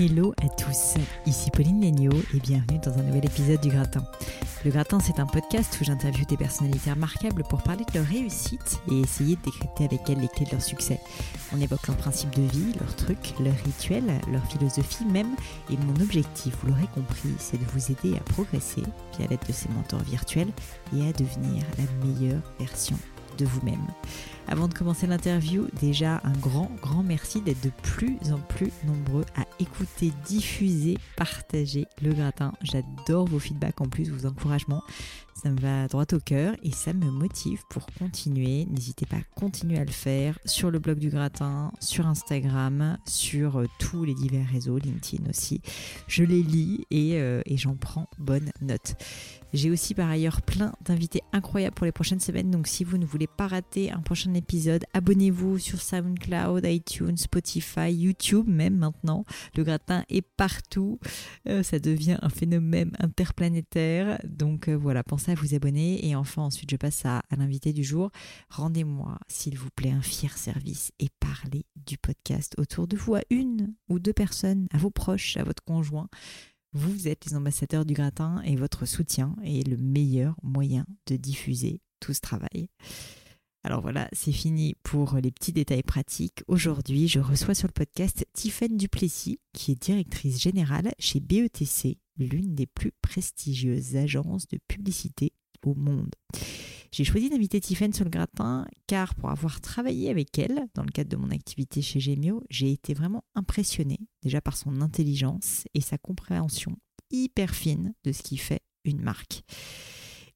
Hello à tous, ici Pauline Legno et bienvenue dans un nouvel épisode du Gratin. Le Gratin, c'est un podcast où j'interviewe des personnalités remarquables pour parler de leur réussite et essayer de décrypter avec elles les clés de leur succès. On évoque leurs principes de vie, leurs trucs, leurs rituels, leur philosophie même. Et mon objectif, vous l'aurez compris, c'est de vous aider à progresser via l'aide de ces mentors virtuels et à devenir la meilleure version de vous-même. Avant de commencer l'interview, déjà un grand, grand merci d'être de plus en plus nombreux à écouter, diffuser, partager le gratin. J'adore vos feedbacks en plus, vos encouragements. Ça me va droit au cœur et ça me motive pour continuer. N'hésitez pas à continuer à le faire sur le blog du gratin, sur Instagram, sur euh, tous les divers réseaux, LinkedIn aussi. Je les lis et, euh, et j'en prends bonne note. J'ai aussi par ailleurs plein d'invités incroyables pour les prochaines semaines. Donc si vous ne voulez pas rater un prochain épisode, abonnez-vous sur SoundCloud, iTunes, Spotify, YouTube même maintenant. Le gratin est partout. Euh, ça devient un phénomène interplanétaire. Donc voilà, pensez à vous abonner. Et enfin ensuite je passe à, l'invité du jour. Rendez-moi s'il vous plaît un fier service et parlez du podcast autour de vous à une ou deux personnes, à vos proches, à votre conjoint. Vous êtes les ambassadeurs du gratin et votre soutien est le meilleur moyen de diffuser tout ce travail. Alors voilà, c'est fini pour les petits détails pratiques. Aujourd'hui, je reçois sur le podcast Tiffaine Duplessis, qui est directrice générale chez BETC, l'une des plus prestigieuses agences de publicité au monde. J'ai choisi d'inviter Tiffen sur le gratin car pour avoir travaillé avec elle dans le cadre de mon activité chez Gemio, j'ai été vraiment impressionnée déjà par son intelligence et sa compréhension hyper fine de ce qui fait une marque.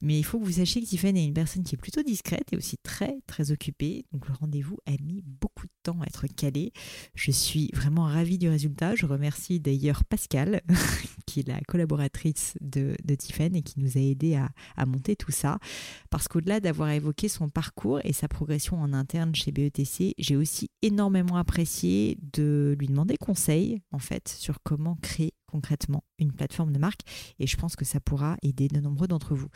Mais il faut que vous sachiez que Tiffany est une personne qui est plutôt discrète et aussi très très occupée. Donc le rendez-vous a mis beaucoup de temps à être calé. Je suis vraiment ravie du résultat. Je remercie d'ailleurs Pascal, qui est la collaboratrice de, de Tiffany et qui nous a aidé à, à monter tout ça. Parce qu'au-delà d'avoir évoqué son parcours et sa progression en interne chez BETC, j'ai aussi énormément apprécié de lui demander conseil en fait sur comment créer concrètement une plateforme de marque et je pense que ça pourra aider de nombreux d'entre vous.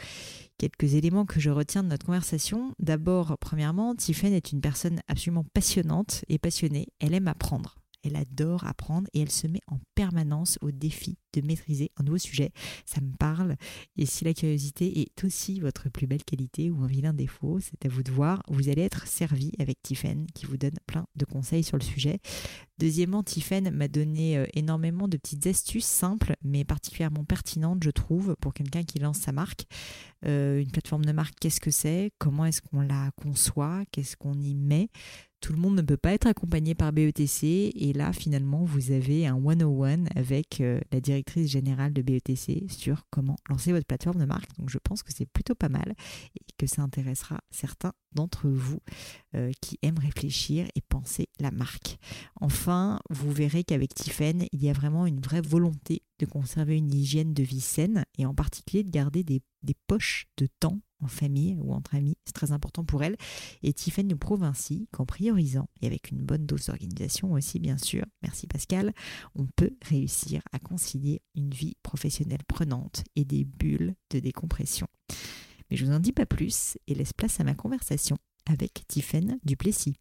Quelques éléments que je retiens de notre conversation. D'abord, premièrement, Tiffen est une personne absolument passionnante et passionnée. Elle aime apprendre. Elle adore apprendre et elle se met en permanence au défi de maîtriser un nouveau sujet. Ça me parle. Et si la curiosité est aussi votre plus belle qualité ou un vilain défaut, c'est à vous de voir. Vous allez être servi avec Tiffen qui vous donne plein de conseils sur le sujet. Deuxièmement, Tiffen m'a donné euh, énormément de petites astuces simples mais particulièrement pertinentes, je trouve, pour quelqu'un qui lance sa marque. Euh, une plateforme de marque, qu'est-ce que c'est? Comment est-ce qu'on la conçoit? Qu'est-ce qu'on y met? Tout le monde ne peut pas être accompagné par BETC et là finalement vous avez un 101 avec euh, la directrice générale de BETC sur comment lancer votre plateforme de marque. Donc je pense que c'est plutôt pas mal et que ça intéressera certains d'entre vous euh, qui aiment réfléchir et penser la marque. Enfin, vous verrez qu'avec Tiffen, il y a vraiment une vraie volonté de conserver une hygiène de vie saine et en particulier de garder des, poches de temps en famille ou entre amis. C'est très important pour elle. Et Tiffen nous prouve ainsi qu'en priorisant et avec une bonne dose d'organisation aussi, bien sûr, merci Pascal, on peut réussir à concilier une vie professionnelle prenante et des bulles de décompression. Mais je vous en dis pas plus et laisse place à ma conversation avec Tiffen Duplessis.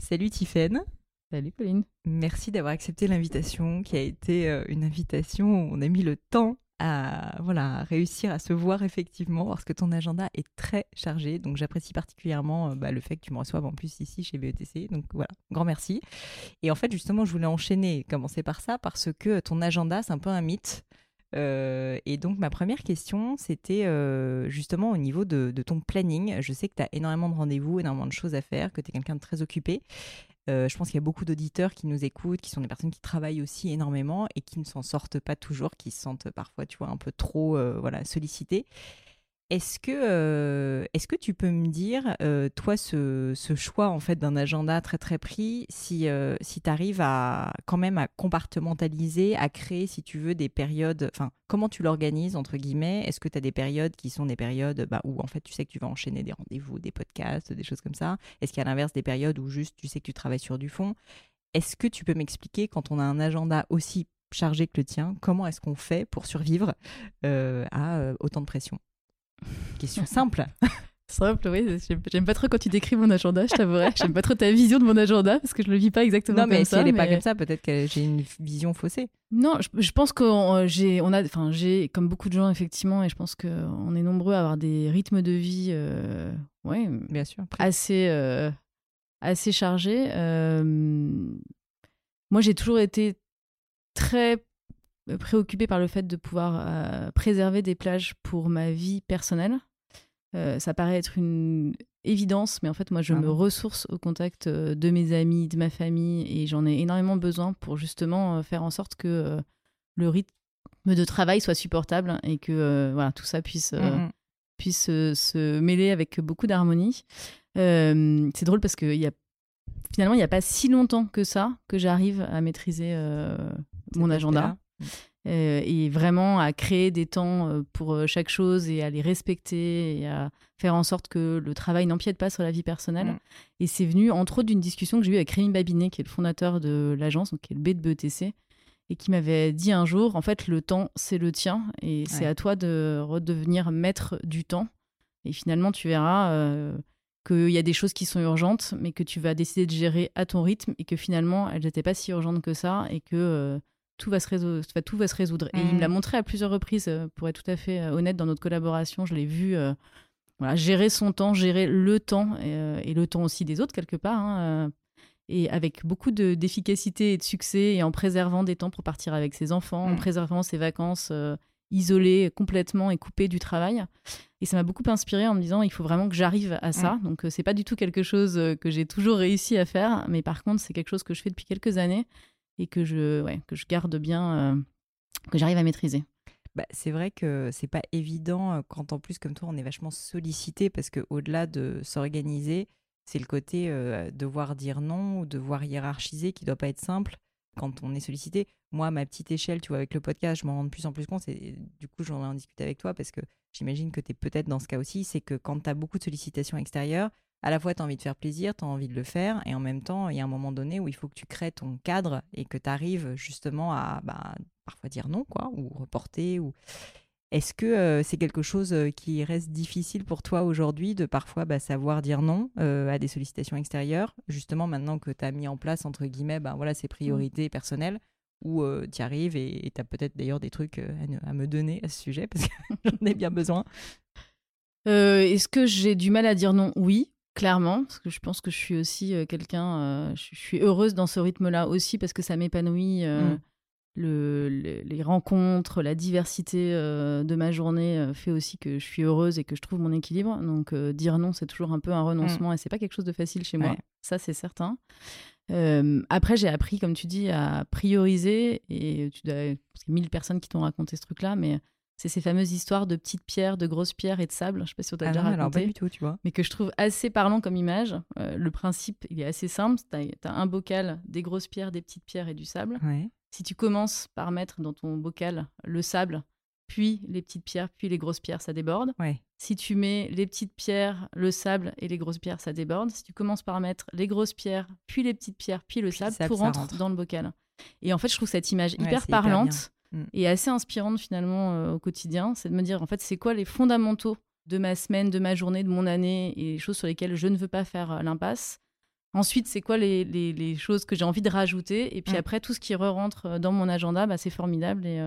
Salut Tiffen. Salut Pauline. Merci d'avoir accepté l'invitation qui a été euh, une invitation où on a mis le temps à, voilà, réussir à se voir effectivement parce que ton agenda est très chargé. Donc j'apprécie particulièrement bah, le fait que tu me reçoives en plus ici chez BETC. Donc voilà, grand merci. Et en fait, justement, je voulais enchaîner, commencer par ça parce que ton agenda, c'est un peu un mythe. Euh, et donc, ma première question, c'était euh, justement au niveau de, ton planning. Je sais que tu as énormément de rendez-vous, énormément de choses à faire, que tu es quelqu'un de très occupé. Euh, je pense qu'il y a beaucoup d'auditeurs qui nous écoutent, qui sont des personnes qui travaillent aussi énormément et qui ne s'en sortent pas toujours, qui se sentent parfois, tu vois, un peu trop voilà, sollicités. Est-ce que, euh, est-ce que tu peux me dire, euh, toi, ce, choix en fait d'un agenda très très pris, si, euh, tu arrives à quand même à compartimentaliser, à créer, si tu veux, des périodes, comment tu l'organises, entre guillemets? Est-ce que tu as des périodes qui sont des périodes bah, où en fait tu sais que tu vas enchaîner des rendez-vous, des podcasts, des choses comme ça? Est-ce qu'il y a l'inverse des périodes où juste tu sais que tu travailles sur du fond? Est-ce que tu peux m'expliquer, quand on a un agenda aussi chargé que le tien, comment est-ce qu'on fait pour survivre à autant de pression? Question simple. Simple, oui. J'aime pas trop quand tu décris mon agenda, je t'avouerais. J'aime pas trop ta vision de mon agenda parce que je le vis pas exactement comme ça. Non, mais si elle est pas comme ça, peut-être que j'ai une vision faussée. Non, je, pense que j'ai, on a, enfin, j'ai, comme beaucoup de gens effectivement, et je pense qu'on est nombreux à avoir des rythmes de vie, euh, ouais, bien sûr, assez, euh, assez chargés. Euh, moi, j'ai toujours été très préoccupée par le fait de pouvoir euh, préserver des plages pour ma vie personnelle. Euh, ça paraît être une évidence, mais en fait, moi, je me ressource au contact euh, de mes amis, de ma famille, et j'en ai énormément besoin pour justement faire en sorte que le rythme de travail soit supportable et que voilà, tout ça puisse, mm-hmm. puisse se mêler avec beaucoup d'harmonie. c'est drôle parce que y a, finalement, il n'y a pas si longtemps que ça que j'arrive à maîtriser mon agenda. Euh, et vraiment à créer des temps euh, pour euh, chaque chose et à les respecter et à faire en sorte que le travail n'empiète pas sur la vie personnelle. Mm. Et c'est venu entre autres d'une discussion que j'ai eue avec Rémi Babinet, qui est le fondateur de l'agence, donc qui est le B de BETC, et qui m'avait dit un jour, en fait, le temps, c'est le tien et c'est à toi de redevenir maître du temps. Et finalement, tu verras qu'il y a des choses qui sont urgentes, mais que tu vas décider de gérer à ton rythme et que finalement, elles n'étaient pas si urgentes que ça et que tout va se résoudre. Tout va se résoudre. Et il me l'a mm. montré à plusieurs reprises, euh, pour être tout à fait euh, honnête, dans notre collaboration. Je l'ai vu euh, voilà, gérer son temps, gérer le temps et, le temps aussi des autres, quelque part. Hein, et avec beaucoup d'efficacité et de succès, et en préservant des temps pour partir avec ses enfants, en mm. préservant ses vacances isolées complètement et coupées du travail. Et ça m'a beaucoup inspiré en me disant il faut vraiment que j'arrive à ça. Mm. Donc c'est pas du tout quelque chose que j'ai toujours réussi à faire, mais par contre c'est quelque chose que je fais depuis quelques années et que je, que je garde bien, euh, que j'arrive à maîtriser. Bah, c'est vrai que c'est pas évident euh, quand en plus comme toi on est vachement sollicité parce que au-delà de s'organiser, c'est le côté euh, devoir dire non ou devoir hiérarchiser qui doit pas être simple quand on est sollicité. Moi, ma petite échelle, tu vois, avec le podcast, je m'en rends de plus en plus compte et du coup, j'en ai en discuté avec toi parce que j'imagine que tu es peut-être dans ce cas aussi, c'est que quand tu as beaucoup de sollicitations extérieures, à la fois, tu as envie de faire plaisir, tu as envie de le faire, et en même temps, il y a un moment donné où il faut que tu crées ton cadre et que tu arrives justement à bah, parfois dire non, quoi, ou reporter. Ou... Est-ce que euh, c'est quelque chose euh, qui reste difficile pour toi aujourd'hui de parfois bah, savoir dire non euh, à des sollicitations extérieures, justement maintenant que tu as mis en place, entre guillemets, bah, voilà, ces priorités mmh. personnelles où tu arrives et tu as peut-être d'ailleurs des trucs à, à, me donner à ce sujet parce que j'en ai bien besoin? Est-ce que j'ai du mal à dire non? Oui, Clairement, parce que je pense que je suis aussi euh, quelqu'un, euh, je, suis heureuse dans ce rythme-là aussi parce que ça m'épanouit. Euh, mm. le, les rencontres, la diversité de ma journée fait aussi que je suis heureuse et que je trouve mon équilibre. Donc dire non, c'est toujours un peu un renoncement mm. et c'est pas quelque chose de facile chez moi. Ça, c'est certain. après, j'ai appris, comme tu dis, à prioriser et tu dois, parce qu'il y a mille personnes qui t'ont raconté ce truc-là, mais c'est ces fameuses histoires de petites pierres, de grosses pierres et de sable. Je sais pas si on t'a ah déjà raconté. Alors pas du tout, tu vois. Mais que je trouve assez parlant comme image. Euh, le principe, il est assez simple. Tu as, un bocal, des grosses pierres, des petites pierres et du sable. Si tu commences par mettre dans ton bocal le sable, puis les petites pierres, puis les grosses pierres, ça déborde. Si tu mets les petites pierres, le sable et les grosses pierres, ça déborde. Si tu commences par mettre les grosses pierres, puis les petites pierres, puis le sable, tout rentre, dans le bocal. Et en fait, je trouve cette image hyper parlante. Mm. et assez inspirante finalement euh, au quotidien. C'est de me dire en fait c'est quoi les fondamentaux de ma semaine, de ma journée, de mon année et les choses sur lesquelles je ne veux pas faire euh, l'impasse. Ensuite, c'est quoi les, les, choses que j'ai envie de rajouter Et puis mm. après, tout ce qui re rentre euh, dans mon agenda, bah, c'est formidable. Et,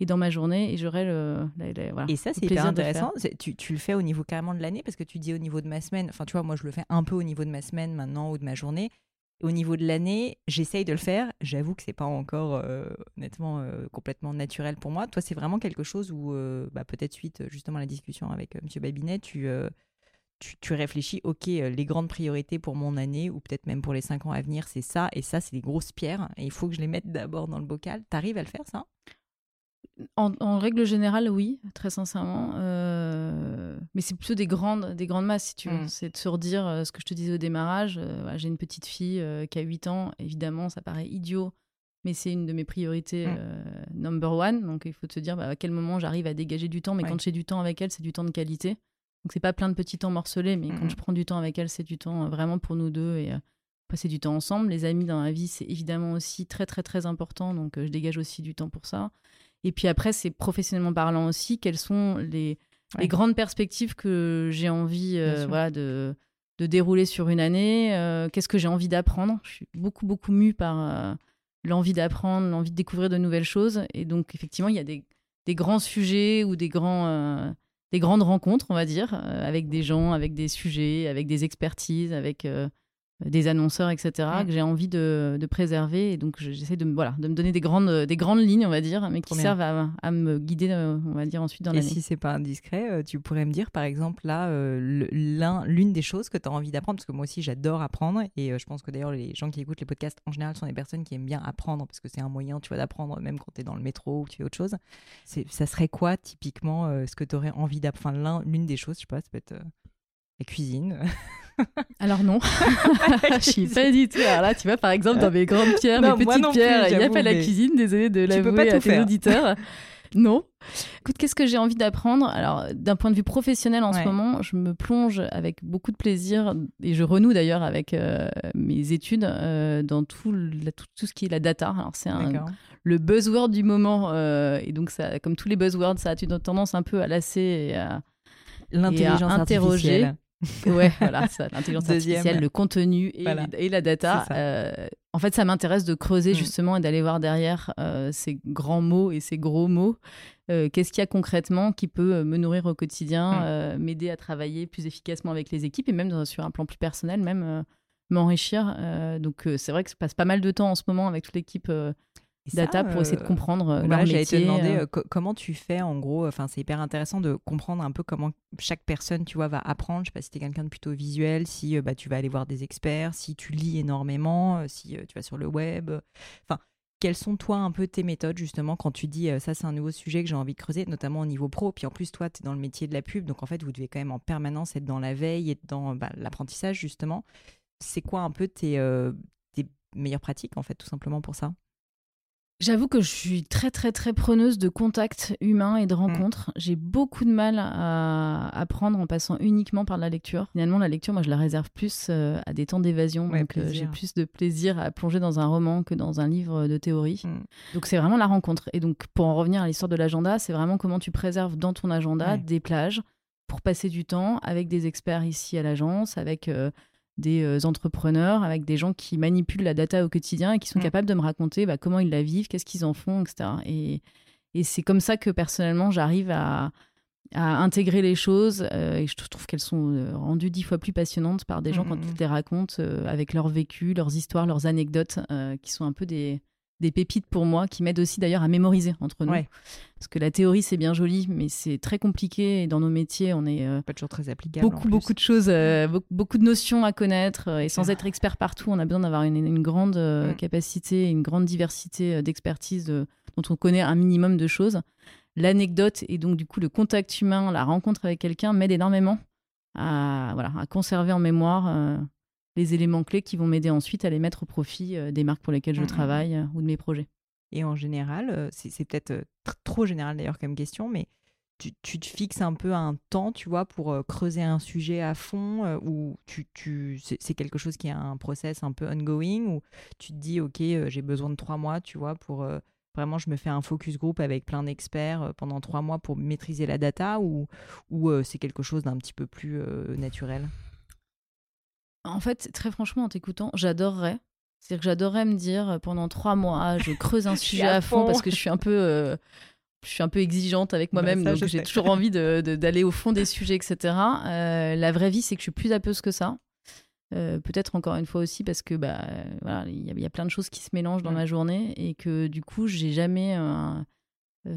et dans ma journée et j'aurai le, voilà, et ça c'est hyper intéressant tu, tu, le fais au niveau carrément de l'année parce que tu dis au niveau de ma semaine enfin tu vois moi je le fais un peu au niveau de ma semaine maintenant ou de ma journée au niveau de l'année j'essaye de le faire. J'avoue que c'est pas encore euh, euh, complètement naturel pour moi. Toi c'est vraiment quelque chose où euh, bah, peut-être suite justement à la discussion avec monsieur Babinet tu, tu, tu réfléchis ok les grandes priorités pour mon année ou peut-être même pour les cinq ans à venir c'est ça. Et ça c'est des grosses pierres et il faut que je les mette d'abord dans le bocal. T'arrives à le faire ça? En, règle générale, oui, très sincèrement. Euh, mais c'est plutôt des grandes, des grandes masses, si tu veux. Mm. C'est de se redire euh, ce que je te disais au démarrage. Euh, j'ai une petite fille qui a 8 ans. Évidemment, ça paraît idiot, mais c'est une de mes priorités mm. number one. Donc, il faut te dire bah, à quel moment j'arrive à dégager du temps. Mais quand j'ai du temps avec elle, c'est du temps de qualité. Donc, c'est pas plein de petits temps morcelés, mais quand je prends du temps avec elle, c'est du temps vraiment pour nous deux et passer du temps ensemble. Les amis dans la vie, c'est évidemment aussi très, très, très important. Donc, je dégage aussi du temps pour ça. Et puis après, c'est professionnellement parlant aussi, quelles sont les, les grandes perspectives que j'ai envie euh, voilà, de, de, dérouler sur une année euh, Qu'est-ce que j'ai envie d'apprendre? Je suis beaucoup, beaucoup mue par euh, l'envie d'apprendre, l'envie de découvrir de nouvelles choses. Et donc, effectivement, il y a des, des grands sujets ou des, grands, des grandes rencontres, on va dire, avec des gens, avec des sujets, avec des expertises, avec des annonceurs, etc., que j'ai envie de, de, préserver. Et donc, j'essaie de, voilà, de me donner des grandes, des grandes lignes, on va dire, mais qui servent à, à, me guider, euh, on va dire, ensuite dans l'année. Et si c'est pas indiscret, euh, tu pourrais me dire, par exemple, là, euh, l'une des choses que tu as envie d'apprendre, parce que moi aussi, j'adore apprendre. Et je pense que d'ailleurs, les gens qui écoutent les podcasts, en général, sont des personnes qui aiment bien apprendre, parce que c'est un moyen, tu vois, d'apprendre, même quand tu es dans le métro ou que tu fais autre chose. Ça serait quoi, typiquement, ce que tu aurais envie d'apprendre? Enfin, l'une des choses, je sais pas, ça peut être la cuisine. Alors non, je suis pas du tout. Alors là, tu vois, par exemple, dans mes grandes pierres, mes petites pierres, il n'y a pas la cuisine, désolé de l'avouer à tes auditeurs. non. Écoute, qu'est-ce que j'ai envie d'apprendre? Alors, d'un point de vue professionnel en ce moment, je me plonge avec beaucoup de plaisir et je renoue d'ailleurs avec euh, mes études euh, dans tout, tout, ce qui est la data. Alors, c'est le buzzword du moment euh, et donc, ça, comme tous les buzzwords, ça a une tendance un peu à lasser et à, l'intelligence interroger. ouais, voilà, l'intelligence artificielle, le contenu et, la data. Euh, en fait, ça m'intéresse de creuser mm. justement et d'aller voir derrière euh, ces grands mots et ces gros mots. Euh, qu'est-ce qu'il y a concrètement qui peut me nourrir au quotidien, mm. m'aider à travailler plus efficacement avec les équipes et même sur un plan plus personnel, même m'enrichir. donc, c'est vrai que je passe pas mal de temps en ce moment avec toute l'équipe data pour essayer de comprendre euh, leur métier. te demander euh. Euh, comment tu fais en gros. Enfin, c'est hyper intéressant de comprendre un peu comment chaque personne, tu vois, va apprendre. Je sais pas si tu es quelqu'un de plutôt visuel, si bah, tu vas aller voir des experts, si tu lis énormément, si tu vas sur le web. Enfin, quelles sont toi un peu tes méthodes justement quand tu dis ça c'est un nouveau sujet que j'ai envie de creuser, notamment au niveau pro. Puis en plus toi tu es dans le métier de la pub, donc en fait vous devez quand même en permanence être dans la veille et dans bah, l'apprentissage justement. C'est quoi un peu tes, tes meilleures pratiques en fait tout simplement pour ça? J'avoue que je suis très très très preneuse de contacts humains et de mm. rencontres. J'ai beaucoup de mal à apprendre en passant uniquement par la lecture. Finalement, la lecture, moi, je la réserve plus euh, à des temps d'évasion. donc, euh, j'ai plus de plaisir à plonger dans un roman que dans un livre de théorie. Mm. Donc, c'est vraiment la rencontre. Et donc, pour en revenir à l'histoire de l'agenda, c'est vraiment comment tu préserves dans ton agenda des plages pour passer du temps avec des experts ici à l'agence, avec euh, des euh, entrepreneurs, avec des gens qui manipulent la data au quotidien et qui sont mm. capables de me raconter bah, comment ils la vivent, qu'est-ce qu'ils en font, etc. Et, et c'est comme ça que personnellement, j'arrive à, à, intégrer les choses euh, et je trouve qu'elles sont euh, rendues dix fois plus passionnantes par des gens mm, quand mm, ils les racontent avec leur vécu, leurs histoires, leurs anecdotes, qui sont un peu des, des pépites pour moi qui m'aident aussi d'ailleurs à mémoriser entre nous. Parce que la théorie, c'est bien joli, mais c'est très compliqué. Et dans nos métiers, on est. Euh, pas toujours très applicable. Beaucoup, beaucoup de choses, euh, beaucoup, de notions à connaître. Euh, et sans être expert partout, on a besoin d'avoir une, grande mm. capacité, une grande diversité d'expertise dont on connaît un minimum de choses. L'anecdote et donc, du coup, le contact humain, la rencontre avec quelqu'un m'aide énormément à, voilà, à conserver en mémoire les éléments clés qui vont m'aider ensuite à les mettre au profit euh, des marques pour lesquelles je mmh, mmh, mmh. travaille euh, ou de mes projets. Et en général, euh, c'est peut-être trop général d'ailleurs comme question, mais tu, te fixes un peu un temps, tu vois, pour creuser un sujet à fond, ou tu, tu, c'est quelque chose qui est un process un peu ongoing, ou tu te dis, OK, j'ai besoin de trois mois, tu vois, pour vraiment, je me fais un focus group avec plein d'experts pendant trois mois pour maîtriser la data, ou, ou c'est quelque chose d'un petit peu plus naturel? En fait, très franchement, en t'écoutant, j'adorerais. C'est-à-dire que j'adorerais me dire euh, pendant trois mois, je creuse un sujet à fond, parce que je suis un peu. Euh, je suis un peu exigeante avec Bah, moi-même, donc j'ai toujours envie de- de- d'aller au fond des sujets, etc. Euh, la vraie vie, c'est que je suis plus apeuse que ça. Euh, Peut-être encore une fois aussi parce que bah voilà, il y, a- il y a plein de choses qui se mélangent dans Mm. ma journée et que du coup, j'ai jamais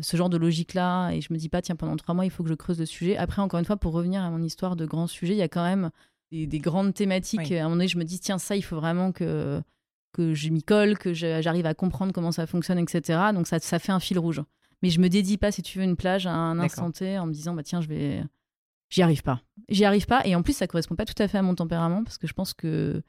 ce genre de logique-là et je me dis pas tiens pendant trois mois il faut que je creuse le sujet. Après encore une fois pour revenir à mon histoire de grands sujets, il y a quand même des, des grandes thématiques. Oui. À un moment donné, je me dis tiens ça il faut vraiment que que je m'y colle, que j'arrive à comprendre comment ça fonctionne, etc. Donc ça, ça fait un fil rouge. Mais je me dédie pas, si tu veux, une plage à un instant T en me disant, bah tiens, je vais. J'y arrive pas. J'y arrive pas. Et en plus, ça correspond pas tout à fait à mon tempérament parce que je pense que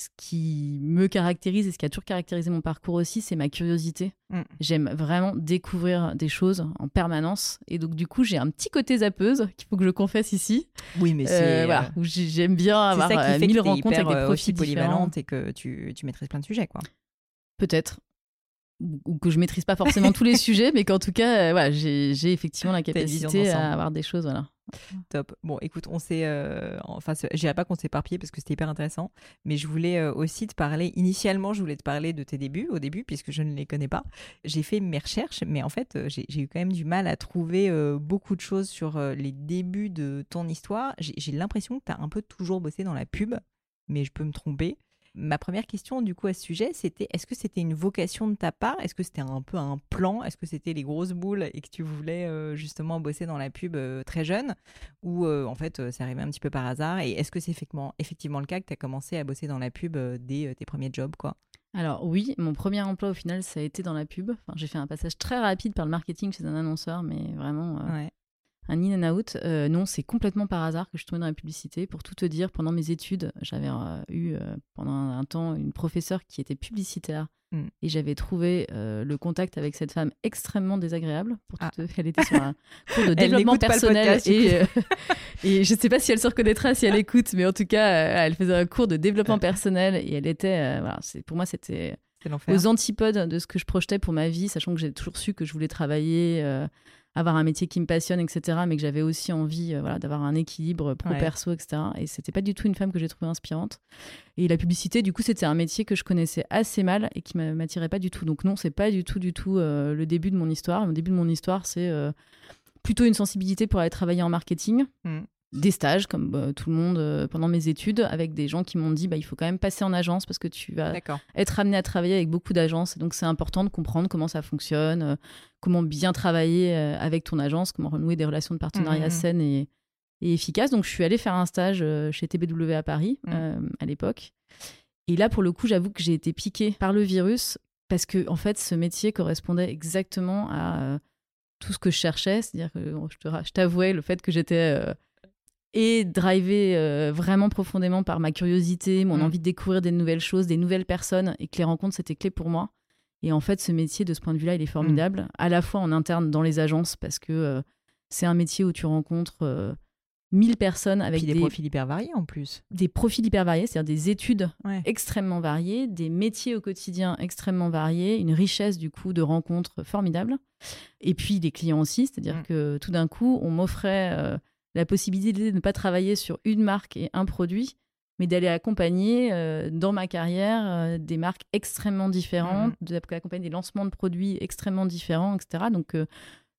ce qui me caractérise et ce qui a toujours caractérisé mon parcours aussi, c'est ma curiosité. Mm. J'aime vraiment découvrir des choses en permanence. Et donc, du coup, j'ai un petit côté zappeuse qu'il faut que je confesse ici. Oui, mais Euh, c'est voilà, où j'ai- j'aime bien avoir ça qui euh, fait mille que rencontres hyper, avec des euh, profils aussi différents. polyvalente et que tu, tu maîtrises plein de sujets, quoi. Peut-être. Ou- que je maîtrise pas forcément tous les sujets, mais qu'en tout cas, euh, voilà, j'ai effectivement la capacité à avoir des choses. Voilà. Top. Bon, écoute, on s'est, euh, enfin, je dirais pas qu'on s'est éparpillé parce que c'était hyper intéressant, mais je voulais euh, aussi te parler. Initialement, je voulais te parler de tes débuts, au début, puisque je ne les connais pas. J'ai fait mes recherches, mais en fait, j'ai eu quand même du mal à trouver euh, beaucoup de choses sur les débuts de ton histoire. J'ai j'ai l'impression que tu as un peu toujours bossé dans la pub, mais je peux me tromper. Ma première question, du coup, à ce sujet, c'était est-ce que c'était une vocation de ta part? Est-ce que c'était un peu un plan? Est-ce que c'était les grosses boules et que tu voulais euh, justement bosser dans la pub euh, très jeune? Ou euh, en fait, c'est arrivé un petit peu par hasard Et est-ce que c'est effectivement, effectivement le cas que tu as commencé à bosser dans la pub dès tes premiers jobs quoi? Alors oui, mon premier emploi au final, ça a été dans la pub. Enfin, j'ai fait un passage très rapide par le marketing chez un annonceur, mais vraiment Ouais. Un in and out. Euh, non, c'est complètement par hasard que je suis tombée dans la publicité. Pour tout te dire, pendant mes études, j'avais euh, eu euh, pendant un, temps une professeure qui était publicitaire. Mm. Et j'avais trouvé le contact avec cette femme extrêmement désagréable. Pour Ah. tout Elle était sur un cours de développement personnel. podcast, et, et je ne sais pas si elle se reconnaîtra si elle écoute, mais en tout cas, elle faisait un cours de développement personnel et elle était. voilà, pour moi, c'était aux antipodes de ce que je projetais pour ma vie, sachant que j'ai toujours su que je voulais travailler, avoir un métier qui me passionne, etc. Mais que j'avais aussi envie euh, voilà, d'avoir un équilibre pro-perso, etc. Et c'était pas du tout une femme que j'ai trouvée inspirante. Et la publicité, du coup, c'était un métier que je connaissais assez mal et qui m'a- m'attirait pas du tout. Donc non, c'est pas du tout, du tout euh, le début de mon histoire. Le début de mon histoire, c'est euh, plutôt une sensibilité pour aller travailler en marketing. Mm. Des stages, comme bah, tout le monde euh, pendant mes études, avec des gens qui m'ont dit bah, il faut quand même passer en agence parce que tu vas être amené à travailler avec beaucoup d'agences. Et donc, c'est important de comprendre comment ça fonctionne, euh, comment bien travailler euh, avec ton agence, comment renouer des relations de partenariat Mhm. saines et, et efficaces. Donc, je suis allée faire un stage chez TBW à Paris à l'époque. Et là, pour le coup, j'avoue que j'ai été piquée par le virus parce que, en fait, ce métier correspondait exactement à tout ce que je cherchais. C'est-à-dire que je t'avouais le fait que j'étais. Et drivé euh, vraiment profondément par ma curiosité, mon Mm. envie de découvrir des nouvelles choses, des nouvelles personnes, et que les rencontres, c'était clé pour moi. Et en fait, ce métier, de ce point de vue-là, il est formidable, Mm. à la fois en interne dans les agences, parce que euh, c'est un métier où tu rencontres euh, 1000 personnes avec des, des, profils hyper variés en plus. des profils hyper variés, c'est-à-dire des études Ouais. extrêmement variés, des métiers au quotidien extrêmement variés, une richesse du coup de rencontres formidables. Et puis des clients aussi, c'est-à-dire Mm. que tout d'un coup, on m'offrait euh, la possibilité de ne pas travailler sur une marque et un produit, mais d'aller accompagner euh, dans ma carrière euh, des marques extrêmement différentes, d'accompagner des lancements de produits extrêmement différents, etc. Donc euh,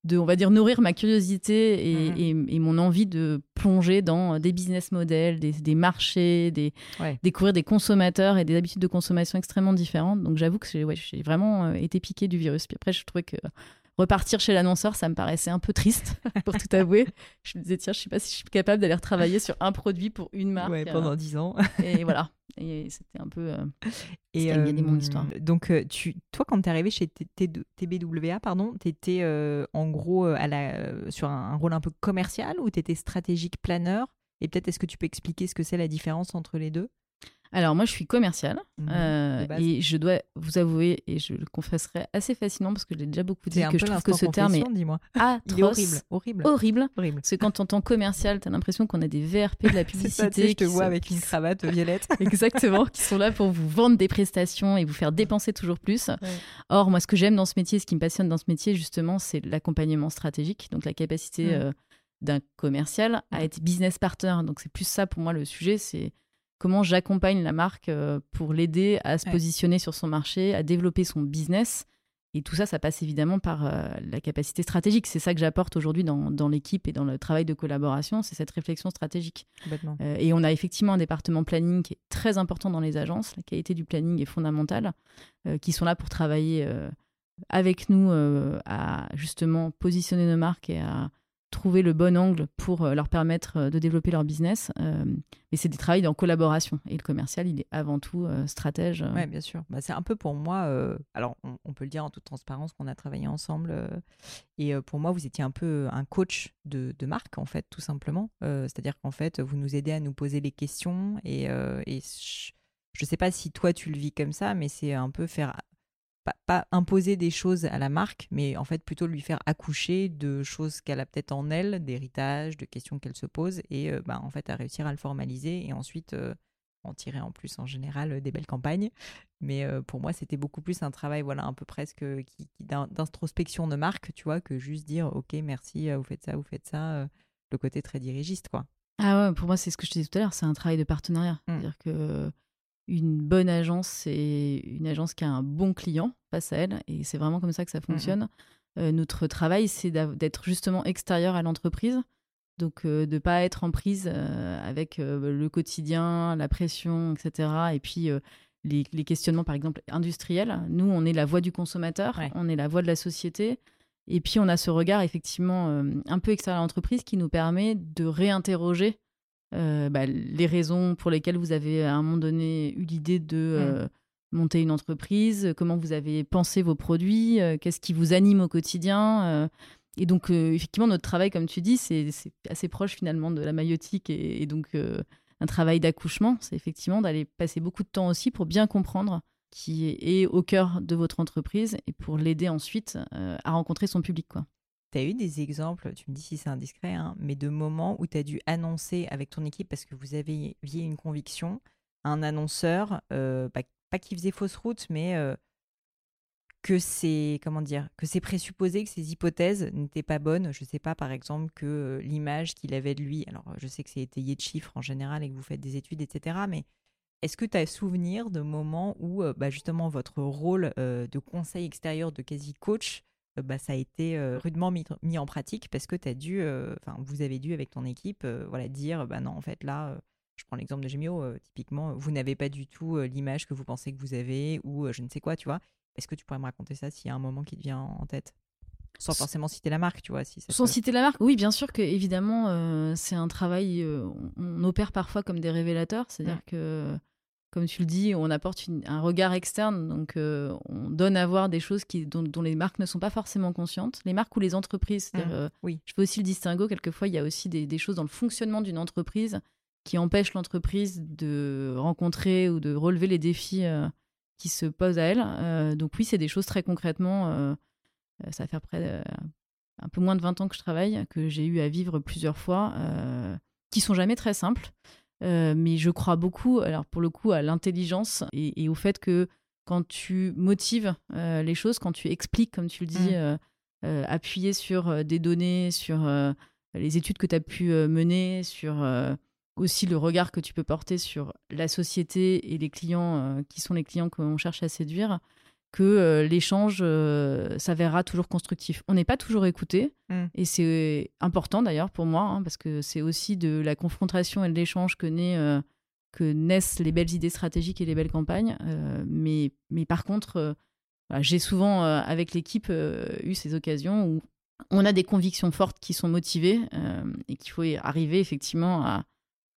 de, on va dire, nourrir ma curiosité et, Mhm. et- et mon envie de plonger dans des business models, des, des marchés, des, Ouais. découvrir des consommateurs et des habitudes de consommation extrêmement différentes. Donc j'avoue que j'ai ouais, vraiment été piquée du virus. Puis après, je trouvais que repartir chez l'annonceur, ça me paraissait un peu triste, pour tout avouer. Je me disais, tiens, je sais pas si je suis capable d'aller retravailler sur un produit pour une marque. Ouais, euh, pendant 10 ans. et voilà. Et c'était un peu. euh, Et gagner mon euh, histoire. Donc, euh, tu, toi, quand tu es arrivé chez TBWA, pardon, tu étais en gros euh, à la, euh, sur un, un rôle un peu commercial ou tu étais stratégique planeur? Et peut-être, est-ce que tu peux expliquer ce que c'est la différence entre les deux? Alors, moi, je suis commerciale. Mhm, euh, et je dois vous avouer, et je le confesserai assez facilement parce que je l'ai déjà beaucoup dit, que je trouve que ce terme est atroce, est horrible, horrible. horrible. horrible. Parce que quand on entend commercial, t'as l'impression qu'on a des VRP de la publicité. ça, je te vois avec une cravate violette. Exactement, qui sont là pour vous vendre des prestations et vous faire dépenser toujours plus. Or, moi, ce que j'aime dans ce métier, ce qui me passionne dans ce métier, justement, c'est l'accompagnement stratégique, donc la capacité euh, d'un commercial à être business partner. Donc, c'est plus ça pour moi le sujet, c'est comment j'accompagne la marque euh, pour l'aider à se Ouais. positionner sur son marché, à développer son business et tout ça, ça passe évidemment par la capacité stratégique. C'est ça que j'apporte aujourd'hui dans, dans l'équipe et dans le travail de collaboration, c'est cette réflexion stratégique. et on a effectivement un département planning qui est très important dans les agences. La qualité du planning est fondamentale, qui sont là pour travailler avec nous à justement positionner nos marques et à trouver le bon angle pour euh, leur permettre euh, de développer leur business. Euh, mais c'est des travails en collaboration. Et le commercial, il est avant tout stratège. Oui, bien sûr. Bah, c'est un peu pour moi, alors on, peut le dire en toute transparence qu'on a travaillé ensemble. et pour moi, vous étiez un peu un coach de, de marque, en fait, tout simplement. C'est-à-dire qu'en fait, vous nous aidez à nous poser les questions. Et, et je ne sais pas si toi, tu le vis comme ça, mais c'est un peu faire pas, imposer des choses à la marque, mais en fait plutôt lui faire accoucher de choses qu'elle a peut-être en elle, d'héritage, de questions qu'elle se pose, et euh, bah, en fait à réussir à le formaliser et ensuite euh, en tirer en plus en général euh, des belles campagnes. Mais pour moi, c'était beaucoup plus un travail, voilà, un peu presque qui, d'introspection de marque, tu vois, que juste dire, ok, merci, vous faites ça, vous faites ça, le côté très dirigiste, quoi. Ah ouais, pour moi, c'est ce que je disais tout à l'heure, c'est un travail de partenariat. Mmh. C'est-à-dire que une bonne agence, c'est une agence qui a un bon client face à elle, et c'est vraiment comme ça que ça fonctionne. Euh, notre travail, c'est d'être justement extérieur à l'entreprise, donc euh, de ne pas être en prise euh, avec le quotidien, la pression, etc. Et puis les, questionnements, par exemple, industriels. Nous, on est la voix du consommateur, on est la voix de la société. Et puis, on a ce regard, effectivement, un peu extérieur à l'entreprise qui nous permet de réinterroger euh, bah, les raisons pour lesquelles vous avez à un moment donné eu l'idée de mm. euh, monter une entreprise, comment vous avez pensé vos produits, euh, qu'est-ce qui vous anime au quotidien. et donc, effectivement, notre travail, comme tu dis, c'est assez proche finalement de la maïotique et, donc un travail d'accouchement. C'est effectivement d'aller passer beaucoup de temps aussi pour bien comprendre qui est au cœur de votre entreprise et pour l'aider ensuite à rencontrer son public. Quoi. Tu as eu des exemples, tu me dis si c'est indiscret, hein, mais de moments où tu as dû annoncer avec ton équipe parce que vous aviez une conviction, un annonceur, euh, pas qui faisait fausse route, mais euh, que c'est comment dire, que c'est présupposé que ces hypothèses n'étaient pas bonnes. Je sais pas, par exemple, que euh, l'image qu'il avait de lui, alors je sais que c'est étayé de chiffres en général et que vous faites des études, etc. Mais est-ce que tu as souvenir de moments où bah, justement votre rôle de conseil extérieur, de quasi coach, bah, ça a été euh, rudement mis, en pratique parce que tu as dû, euh, enfin, vous avez dû avec ton équipe, voilà, dire, bah non, en fait, là, je prends l'exemple de Gemio, typiquement, vous n'avez pas du tout l'image que vous pensez que vous avez ou je ne sais quoi, tu vois. Est-ce que tu pourrais me raconter ça s'il y a un moment qui te vient en tête? Sans forcément citer la marque, tu vois. Si Sans citer la marque, oui, bien sûr que évidemment, c'est un travail. on opère parfois comme des révélateurs, c'est-à-dire mmh. que comme tu le dis, on apporte un regard externe, donc euh, on donne à voir des choses qui, dont, les marques ne sont pas forcément conscientes. Les marques ou les entreprises, mmh, euh, oui. je fais aussi le distinguo, quelquefois il y a aussi des, choses dans le fonctionnement d'une entreprise qui empêchent l'entreprise de rencontrer ou de relever les défis euh, qui se posent à elle. donc oui, c'est des choses très concrètement, ça fait près un peu moins de 20 ans que je travaille, que j'ai eu à vivre plusieurs fois, qui sont jamais très simples. Euh, mais je crois beaucoup, alors pour le coup, à l'intelligence et, au fait que quand tu motives euh, les choses, quand tu expliques, comme tu le dis, mmh. euh, appuyer sur des données, sur les études que tu as pu mener, sur aussi le regard que tu peux porter sur la société et les clients qui sont les clients qu'on cherche à séduire, que euh, l'échange euh, s'avérera toujours constructif. On n'est pas toujours écouté, mm. et c'est important d'ailleurs pour moi, hein, parce que c'est aussi de la confrontation et de l'échange que, euh, que naissent les belles idées stratégiques et les belles campagnes. mais, mais par contre, j'ai souvent, avec l'équipe, eu ces occasions où on a des convictions fortes qui sont motivées, et qu'il faut arriver effectivement à,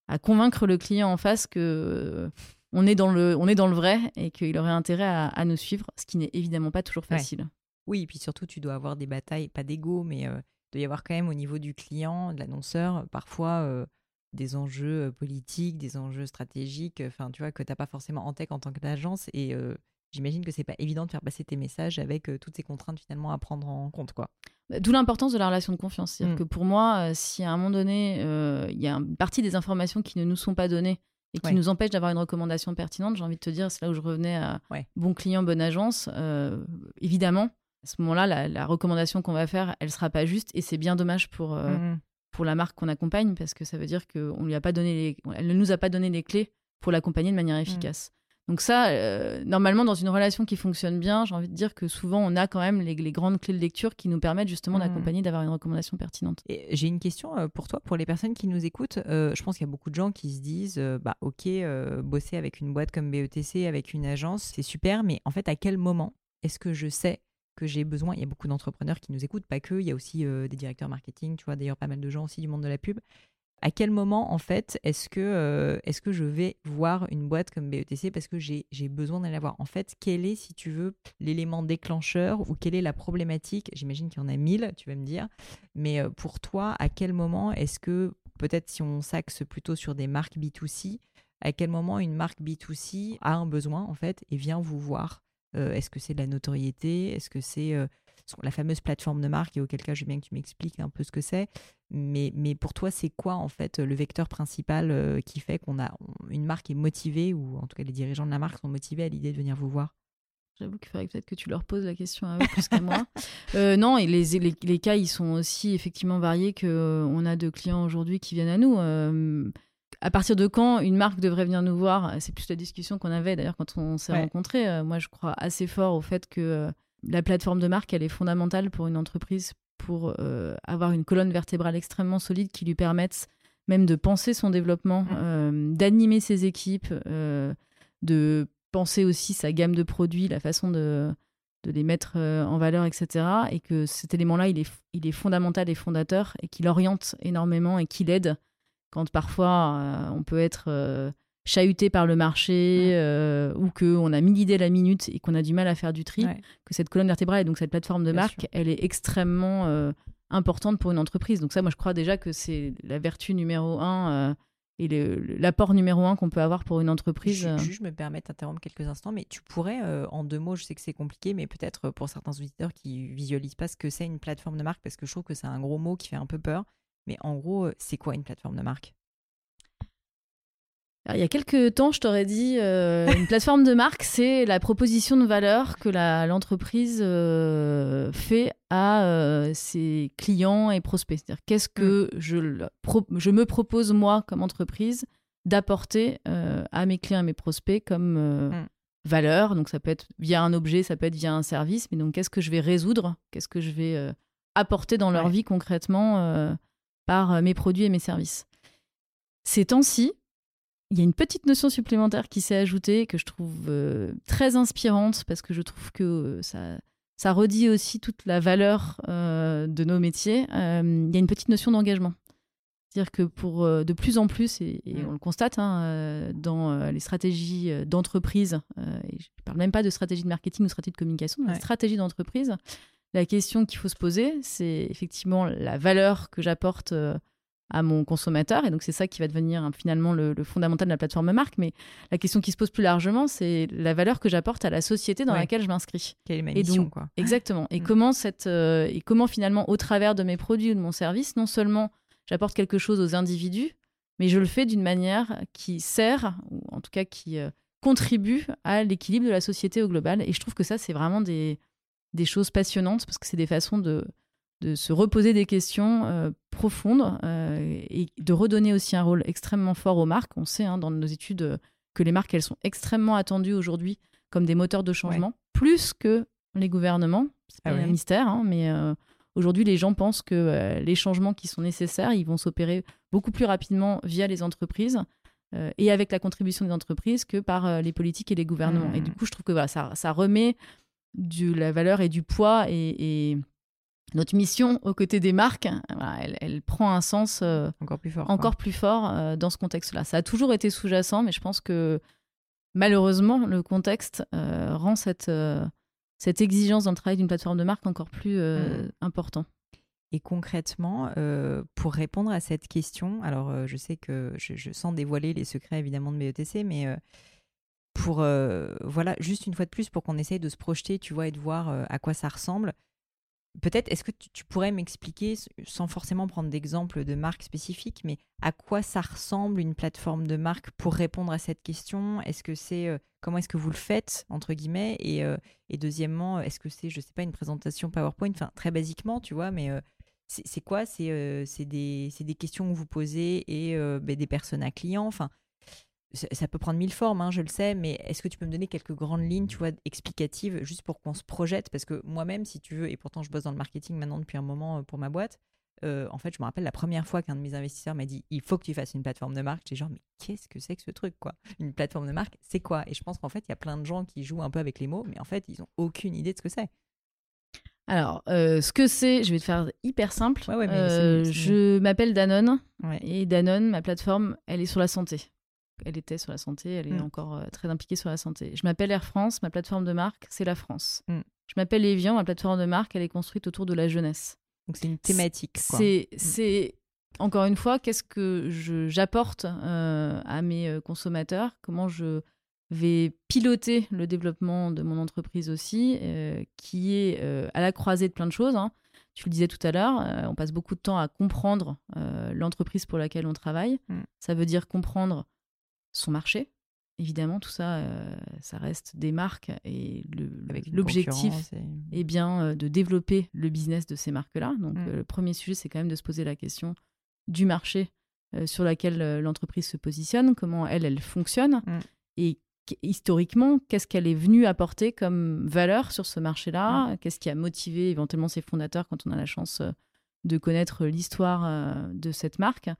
à, convaincre le client en face que on est dans le, on est dans le vrai et qu'il aurait intérêt à, nous suivre, ce qui n'est évidemment pas toujours facile. Oui, et puis surtout, tu dois avoir des batailles, pas d'ego, mais euh, il doit y avoir quand même au niveau du client, de l'annonceur, parfois euh, des enjeux euh, politiques, des enjeux stratégiques, enfin, tu vois, que tu n'as pas forcément en tête en tant qu'agence. Et j'imagine que c'est pas évident de faire passer tes messages avec toutes ces contraintes finalement à prendre en compte, quoi. Bah, d'où l'importance de la relation de confiance. C'est-à-dire mmh. que pour moi, si à un moment donné, il y a une partie des informations qui ne nous sont pas données, et qui nous empêche d'avoir une recommandation pertinente. J'ai envie de te dire, c'est là où je revenais à bon client, bonne agence. Euh, évidemment, à ce moment-là, la, recommandation qu'on va faire, elle sera pas juste et c'est bien dommage pour, euh, mmh pour la marque qu'on accompagne parce que ça veut dire qu'on lui a pas donné les, elle ne nous a pas donné les clés pour l'accompagner de manière mmh. Donc ça, euh, normalement, dans une relation qui fonctionne bien, j'ai envie de dire que souvent, on a quand même les, grandes clés de lecture qui nous permettent justement mmh. d'accompagner, d'avoir une recommandation pertinente. J'ai une question euh, pour toi, pour les personnes qui nous écoutent. Euh, je pense qu'il y a beaucoup de gens qui se disent, bah ok, bosser avec une boîte comme BETC, avec une agence, c'est super, mais en fait, à quel moment est-ce que je sais que j'ai besoin? Il y a beaucoup d'entrepreneurs qui nous écoutent, pas que, il y a aussi des directeurs marketing, tu vois, d'ailleurs pas mal de gens aussi du monde de la pub à quel moment, en fait, est-ce que, euh, est-ce que je vais voir une boîte comme BETC parce que j'ai, besoin d'aller la voir? En fait, quel est, si tu veux, l'élément déclencheur ou quelle est la problématique? J'imagine qu'il y en a mille, tu vas me dire. Mais euh, pour toi, à quel moment est-ce que, peut-être si on s'axe plutôt sur des marques B2C, à quel moment une marque B2C a un besoin, en fait, et vient vous voir? Euh, Est-ce que c'est de la notoriété? Est-ce que c'est la fameuse plateforme de marque, et auquel cas je veux bien que tu m'expliques un peu ce que c'est. Mais, mais pour toi, c'est quoi en fait le vecteur principal euh, qui fait qu'on a une marque est motivée, ou en tout cas les dirigeants de la marque sont motivés à l'idée de venir vous voir? J'avoue qu'il faudrait peut-être que tu leur poses la question à eux plus qu'à moi. Euh, non, et les, les, cas, ils sont aussi effectivement variés qu'on euh, a de clients aujourd'hui qui viennent à nous. à partir de quand une marque devrait venir nous voir? C'est plus la discussion qu'on avait d'ailleurs quand on s'est rencontrés. moi, je crois assez fort au fait que la plateforme de marque, elle est fondamentale pour une entreprise pour euh, avoir une colonne vertébrale extrêmement solide qui lui permette même de penser son développement, euh, d'animer ses équipes, euh, de penser aussi sa gamme de produits, la façon de, de les mettre en valeur, etc. Et que cet élément-là, il est, il est fondamental et fondateur et qu'il oriente énormément et qu'il aide quand parfois on peut être chahuté par le marché euh, ou qu'on a mille idées la minute et qu'on a du mal à faire du tri, que cette colonne vertébrale et donc cette plateforme de marque, elle est extrêmement euh, importante pour une entreprise. Donc ça, moi, je crois déjà que c'est la vertu numéro un euh, et l'apport numéro un qu'on peut avoir pour une entreprise. Je, je, me permets d'interrompre quelques instants, mais tu pourrais, en deux mots, je sais que c'est compliqué, mais peut-être pour certains auditeurs qui visualisent pas ce que c'est une plateforme de marque, parce que je trouve que c'est un gros mot qui fait un peu peur. Mais en gros, c'est quoi une plateforme de marque? Il y a quelques temps, je t'aurais dit, euh, une plateforme de marque, c'est la proposition de valeur que l'entreprise euh, fait à euh, ses clients et prospects. C'est-à-dire, qu'est-ce que mm. je, je, me propose, moi, comme entreprise, d'apporter à mes clients et mes prospects comme mm. valeur. Donc, ça peut être via un objet, ça peut être via un service. Mais donc, qu'est-ce que je vais résoudre? Qu'est-ce que je vais apporter dans leur vie concrètement par mes produits et mes services? Ces temps-ci, il y a une petite notion supplémentaire qui s'est ajoutée que je trouve euh, très inspirante parce que je trouve que euh, ça, ça redit aussi toute la valeur euh, de nos métiers. il y a une petite notion d'engagement. C'est-à-dire que pour de plus en plus, et, mm. on le constate hein, dans les stratégies d'entreprise, et je ne parle même pas de stratégie de marketing ou stratégie de communication, mais stratégie d'entreprise, la question qu'il faut se poser, c'est effectivement la valeur que j'apporte à mon consommateur. Et donc, c'est ça qui va devenir hein, finalement le, fondamental de la plateforme marque. Mais la question qui se pose plus largement, c'est la valeur que j'apporte à la société dans laquelle je m'inscris. Quelle est ma mission, quoi. Exactement. Et, mm. comment cette, euh, et comment finalement, au travers de mes produits ou de mon service, non seulement j'apporte quelque chose aux individus, mais je le fais d'une manière qui sert, ou en tout cas qui euh, contribue à l'équilibre de la société au global. Et je trouve que ça, c'est vraiment des, des choses passionnantes parce que c'est des façons de de se reposer des questions euh, profondes euh, et de redonner aussi un rôle extrêmement fort aux marques. On sait hein, dans nos études euh, que les marques, elles sont extrêmement attendues aujourd'hui comme des moteurs de changement, plus que les gouvernements. C'est ah pas un mystère, hein, mais aujourd'hui, les gens pensent que les changements qui sont nécessaires, ils vont s'opérer beaucoup plus rapidement via les entreprises. et avec la contribution des entreprises que par les politiques et les gouvernements. Et du mmh. coup, je trouve que voilà, ça, ça remet du, la valeur et du poids et notre mission aux côtés des marques, elle, prend un sens euh, encore plus fort, encore plus fort euh, dans ce contexte-là. Ça a toujours été sous-jacent, mais je pense que malheureusement, le contexte euh, rend cette, cette exigence dans le travail d'une plateforme de marque encore plus mmh. important. Et concrètement, pour répondre à cette question, alors je sais que je, je, sens dévoiler les secrets évidemment de BETC, mais pour, voilà, juste une fois de plus, pour qu'on essaye de se projeter, tu vois, et de voir à quoi ça ressemble. Peut-être, est-ce que tu, pourrais m'expliquer, sans forcément prendre d'exemple de marque spécifique, mais à quoi ça ressemble une plateforme de marque pour répondre à cette question? Est-ce que c'est euh, comment est-ce que vous le faites entre guillemets? Et, euh, et, deuxièmement, est-ce que c'est, je sais pas, une présentation PowerPoint? Enfin, très basiquement, tu vois, mais euh, c'est quoi? C'est des, des, questions que vous posez et ben, des personnes à clients? Enfin, ça peut prendre mille formes, hein, je le sais, mais est-ce que tu peux me donner quelques grandes lignes, tu vois, explicatives, juste pour qu'on se projette? Parce que moi-même, si tu veux, et pourtant je bosse dans le marketing maintenant depuis un moment euh, pour ma boîte, euh, en fait, je me rappelle la première fois qu'un de mes investisseurs m'a dit il faut que tu fasses une plateforme de marque. J'ai genre, mais qu'est-ce que c'est que ce truc, quoi? Une plateforme de marque, c'est quoi Et je pense qu'en fait, il y a plein de gens qui jouent un peu avec les mots, mais en fait, ils n'ont aucune idée de ce que c'est. Alors, euh, ce que c'est, je vais te faire hyper simple. je m'appelle Danone et Danone, ma plateforme, elle est sur la santé elle était sur la santé, elle est mm. encore euh, très impliquée sur la santé. Je m'appelle Air France, ma plateforme de marque, c'est la France. Mm. Je m'appelle Evian, ma plateforme de marque, elle est construite autour de la jeunesse. Donc c'est une thématique. Mm. C'est, encore une fois, qu'est-ce que j'apporte euh, à mes euh, consommateurs? Comment je vais piloter le développement de mon entreprise aussi, qui est à la croisée de plein de choses. Hein. Tu le disais tout à l'heure, on passe beaucoup de temps à comprendre l'entreprise pour laquelle on travaille. Ça veut dire comprendre son marché. Évidemment, tout ça, euh, ça reste des marques et l'objectif est bien euh, de développer le business de ces marques-là. Donc, mm. euh, le premier sujet, c'est quand même de se poser la question du marché sur lequel l'entreprise se positionne, comment elle, elle fonctionne mm. et historiquement, qu'est-ce qu'elle est venue apporter comme valeur sur ce marché-là, mm. qu'est-ce qui a motivé éventuellement ses fondateurs quand on a la chance de connaître l'histoire de cette marque?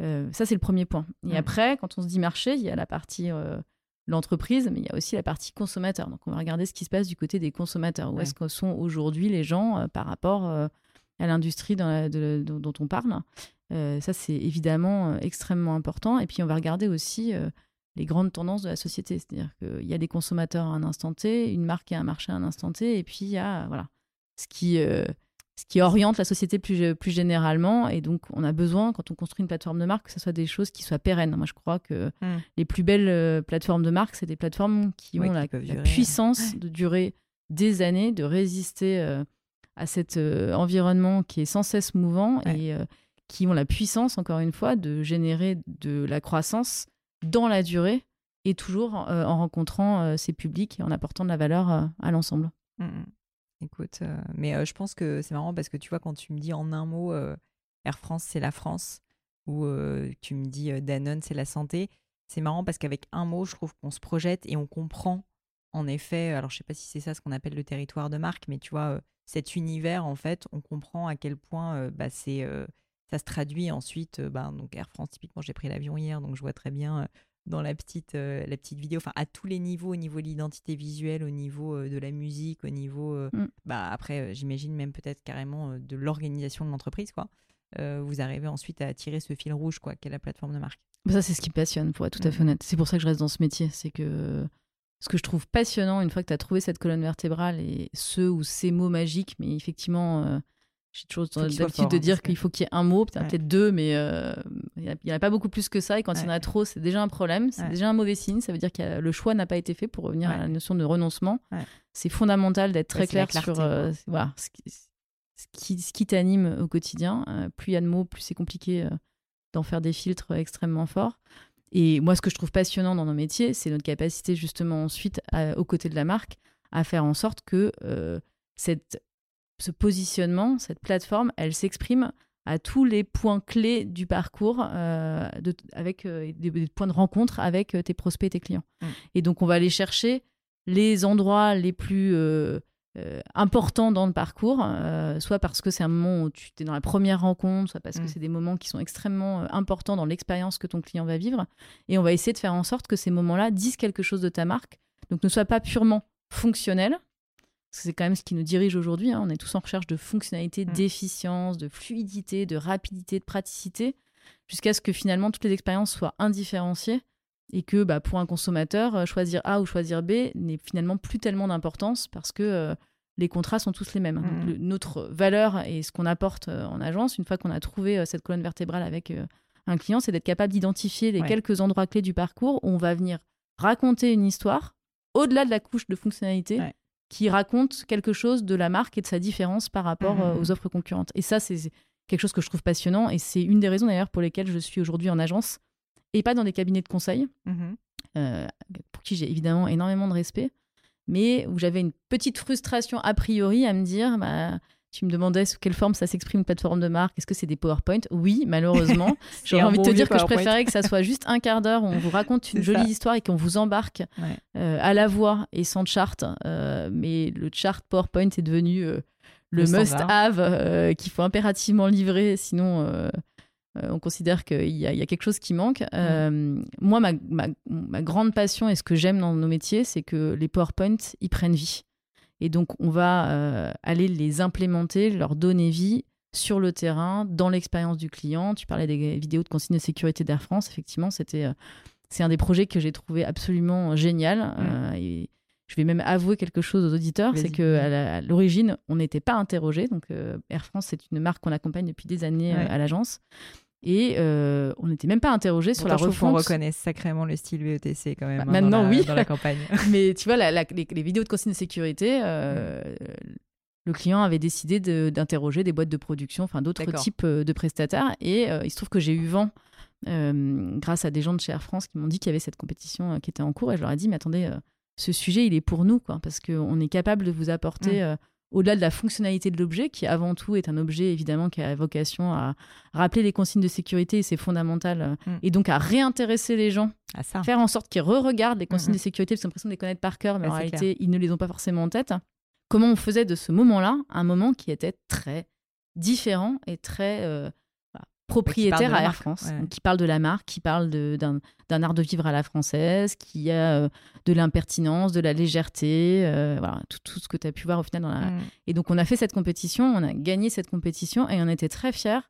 Euh, ça, c'est le premier point. Et après, quand on se dit marché, il y a la partie euh, l'entreprise, mais il y a aussi la partie consommateur. Donc, on va regarder ce qui se passe du côté des consommateurs. Où est-ce que sont aujourd'hui les gens euh, par rapport à l'industrie dont on parle? Ça, c'est évidemment extrêmement important. Et puis, on va regarder aussi les grandes tendances de la société. C'est-à-dire qu'il y a des consommateurs à un instant T, une marque et un marché à un instant T, et puis il y a voilà, ce qui ce qui oriente la société plus, plus généralement. Et donc, on a besoin, quand on construit une plateforme de marque, que ce soit des choses qui soient pérennes. Moi, je crois que hmm. les plus belles euh, plateformes de marque, c'est des plateformes qui ont la, puissance de durer des années, de résister euh, à cet euh, environnement qui est sans cesse mouvant et qui ont la puissance, encore une fois, de générer de la croissance dans la durée et toujours en rencontrant ces publics et en apportant de la valeur à l'ensemble. Hmm, hmm. Écoute, euh, mais euh, je pense que c'est marrant parce que tu vois, quand tu me dis en un mot euh, Air France, c'est la France, ou tu me dis Danone, c'est la santé, c'est marrant parce qu'avec un mot, je trouve qu'on se projette et on comprend, en effet, alors je sais pas si c'est ça ce qu'on appelle le territoire de marque, mais tu vois, cet univers, en fait, on comprend à quel point bah, c'est, ça se traduit ensuite. Bah, donc Air France, typiquement, j'ai pris l'avion hier, donc je vois très bien dans la petite, euh, la petite vidéo, enfin à tous les niveaux, au niveau de l'identité visuelle, au niveau euh, de la musique, au niveau, euh, mm. bah après j'imagine même peut-être carrément de l'organisation de l'entreprise, quoi. vous arrivez ensuite à tirer ce fil rouge, quoi, qu'est la plateforme de marque. Bah, ça c'est ce qui me passionne, pour être tout à mm. fait honnête. C'est pour ça que je reste dans ce métier, c'est que ce que je trouve passionnant, une fois que tu as trouvé cette colonne vertébrale et ce ou ces mots magiques, mais effectivement j'ai toujours l'habitude de dire qu'il faut qu'il y ait un mot, peut-être deux, mais euh, il n'y en a pas beaucoup plus que ça. Et quand il y en a trop, c'est déjà un problème, c'est déjà un mauvais signe. Ça veut dire que le choix n'a pas été fait pour revenir à la notion de renoncement. C'est fondamental d'être très clair sur euh, voilà, ce qui, ce qui, t'anime au quotidien. Euh, plus il y a de mots, plus c'est compliqué d'en faire des filtres extrêmement forts. Et moi, ce que je trouve passionnant dans nos métiers, c'est notre capacité justement ensuite, aux côtés de la marque, à faire en sorte que cette ce positionnement, cette plateforme, elle s'exprime à tous les points clés du parcours euh, avec euh, des, points de rencontre avec euh, tes prospects et tes clients. Mm. Et donc, on va aller chercher les endroits les plus importants dans le parcours, soit parce que c'est un moment où tu es dans la première rencontre, soit parce que mm. c'est des moments qui sont extrêmement importants dans l'expérience que ton client va vivre. Et on va essayer de faire en sorte que ces moments-là disent quelque chose de ta marque, donc ne soient pas purement fonctionnels, c'est quand même ce qui nous dirige aujourd'hui. Hein. On est tous en recherche de fonctionnalité, mm. d'efficience, de fluidité, de rapidité, de praticité, jusqu'à ce que finalement toutes les expériences soient indifférenciées et que bah, pour un consommateur, euh, choisir A ou choisir B n'est finalement plus tellement d'importance parce que euh, les contrats sont tous les mêmes. Mm. notre valeur et ce qu'on apporte euh, en agence, une fois qu'on a trouvé cette colonne vertébrale avec un client, c'est d'être capable d'identifier les quelques endroits clés du parcours où on va venir raconter une histoire au-delà de la couche de fonctionnalité qui raconte quelque chose de la marque et de sa différence par rapport euh, aux mmh. offres concurrentes. Et ça, c'est quelque chose que je trouve passionnant et c'est une des raisons d'ailleurs pour lesquelles je suis aujourd'hui en agence et pas dans des cabinets de conseil, mmh euh, pour qui j'ai évidemment énormément de respect, mais où j'avais une petite frustration a priori à me dire, bah, Tu me demandais sous quelle forme ça s'exprime une plateforme de marque. Est-ce que c'est des PowerPoint? Oui, malheureusement. J'aurais envie de te dire que je préférais que ça soit juste un quart d'heure où on vous raconte une jolie histoire et qu'on vous embarque euh, à la voix et sans chart. Euh, mais le chart PowerPoint est devenu euh, le, must-have qu'il faut impérativement livrer, sinon on considère qu'il y, a quelque chose qui manque. moi, ma, ma, grande passion et ce que j'aime dans nos métiers, c'est que les PowerPoint, ils prennent vie. Et donc, on va euh, aller les implémenter, leur donner vie sur le terrain, dans l'expérience du client. Tu parlais des vidéos de consigne de sécurité d'Air France. Effectivement, c'était, euh, c'est un des projets que j'ai trouvé absolument génial. Euh, et je vais même avouer quelque chose aux auditeurs, c'est qu'à l'origine, on n'était pas interrogé. Donc, Air France, c'est une marque qu'on accompagne depuis des années à l'agence. Et euh, on n'était même pas interrogé sur la refonte. On reconnaît sacrément le style VETC quand même. Bah, hein, maintenant, dans oui. Dans la campagne. Mais tu vois, les, vidéos de consigne de sécurité, euh, le client avait décidé d'interroger des boîtes de production, enfin d'autres types euh, de prestataires. Et il se trouve que j'ai eu vent, grâce à des gens de chez Air France, qui m'ont dit qu'il y avait cette compétition qui était en cours. Et je leur ai dit, mais attendez, ce sujet, il est pour nous, quoi, parce qu'on est capable de vous apporter. Mmh au-delà de la fonctionnalité de l'objet, qui avant tout est un objet évidemment qui a vocation à rappeler les consignes de sécurité, et c'est fondamental, mm. et donc à réintéresser les gens, à ça. faire en sorte qu'ils re-regardent les consignes de sécurité, parce qu'ils ont l'impression de les connaître par cœur, mais en réalité, ils ne les ont pas forcément en tête. Comment on faisait de ce moment-là un moment qui était très différent et très euh, propriétaire à Air France, qui parle de la marque, qui parle d'un art de vivre à la française, qui a euh, de l'impertinence, de la légèreté, euh, voilà, tout, ce que tu as pu voir au final. Dans la... Mm. Et donc on a fait cette compétition, on a gagné cette compétition et on était très fiers.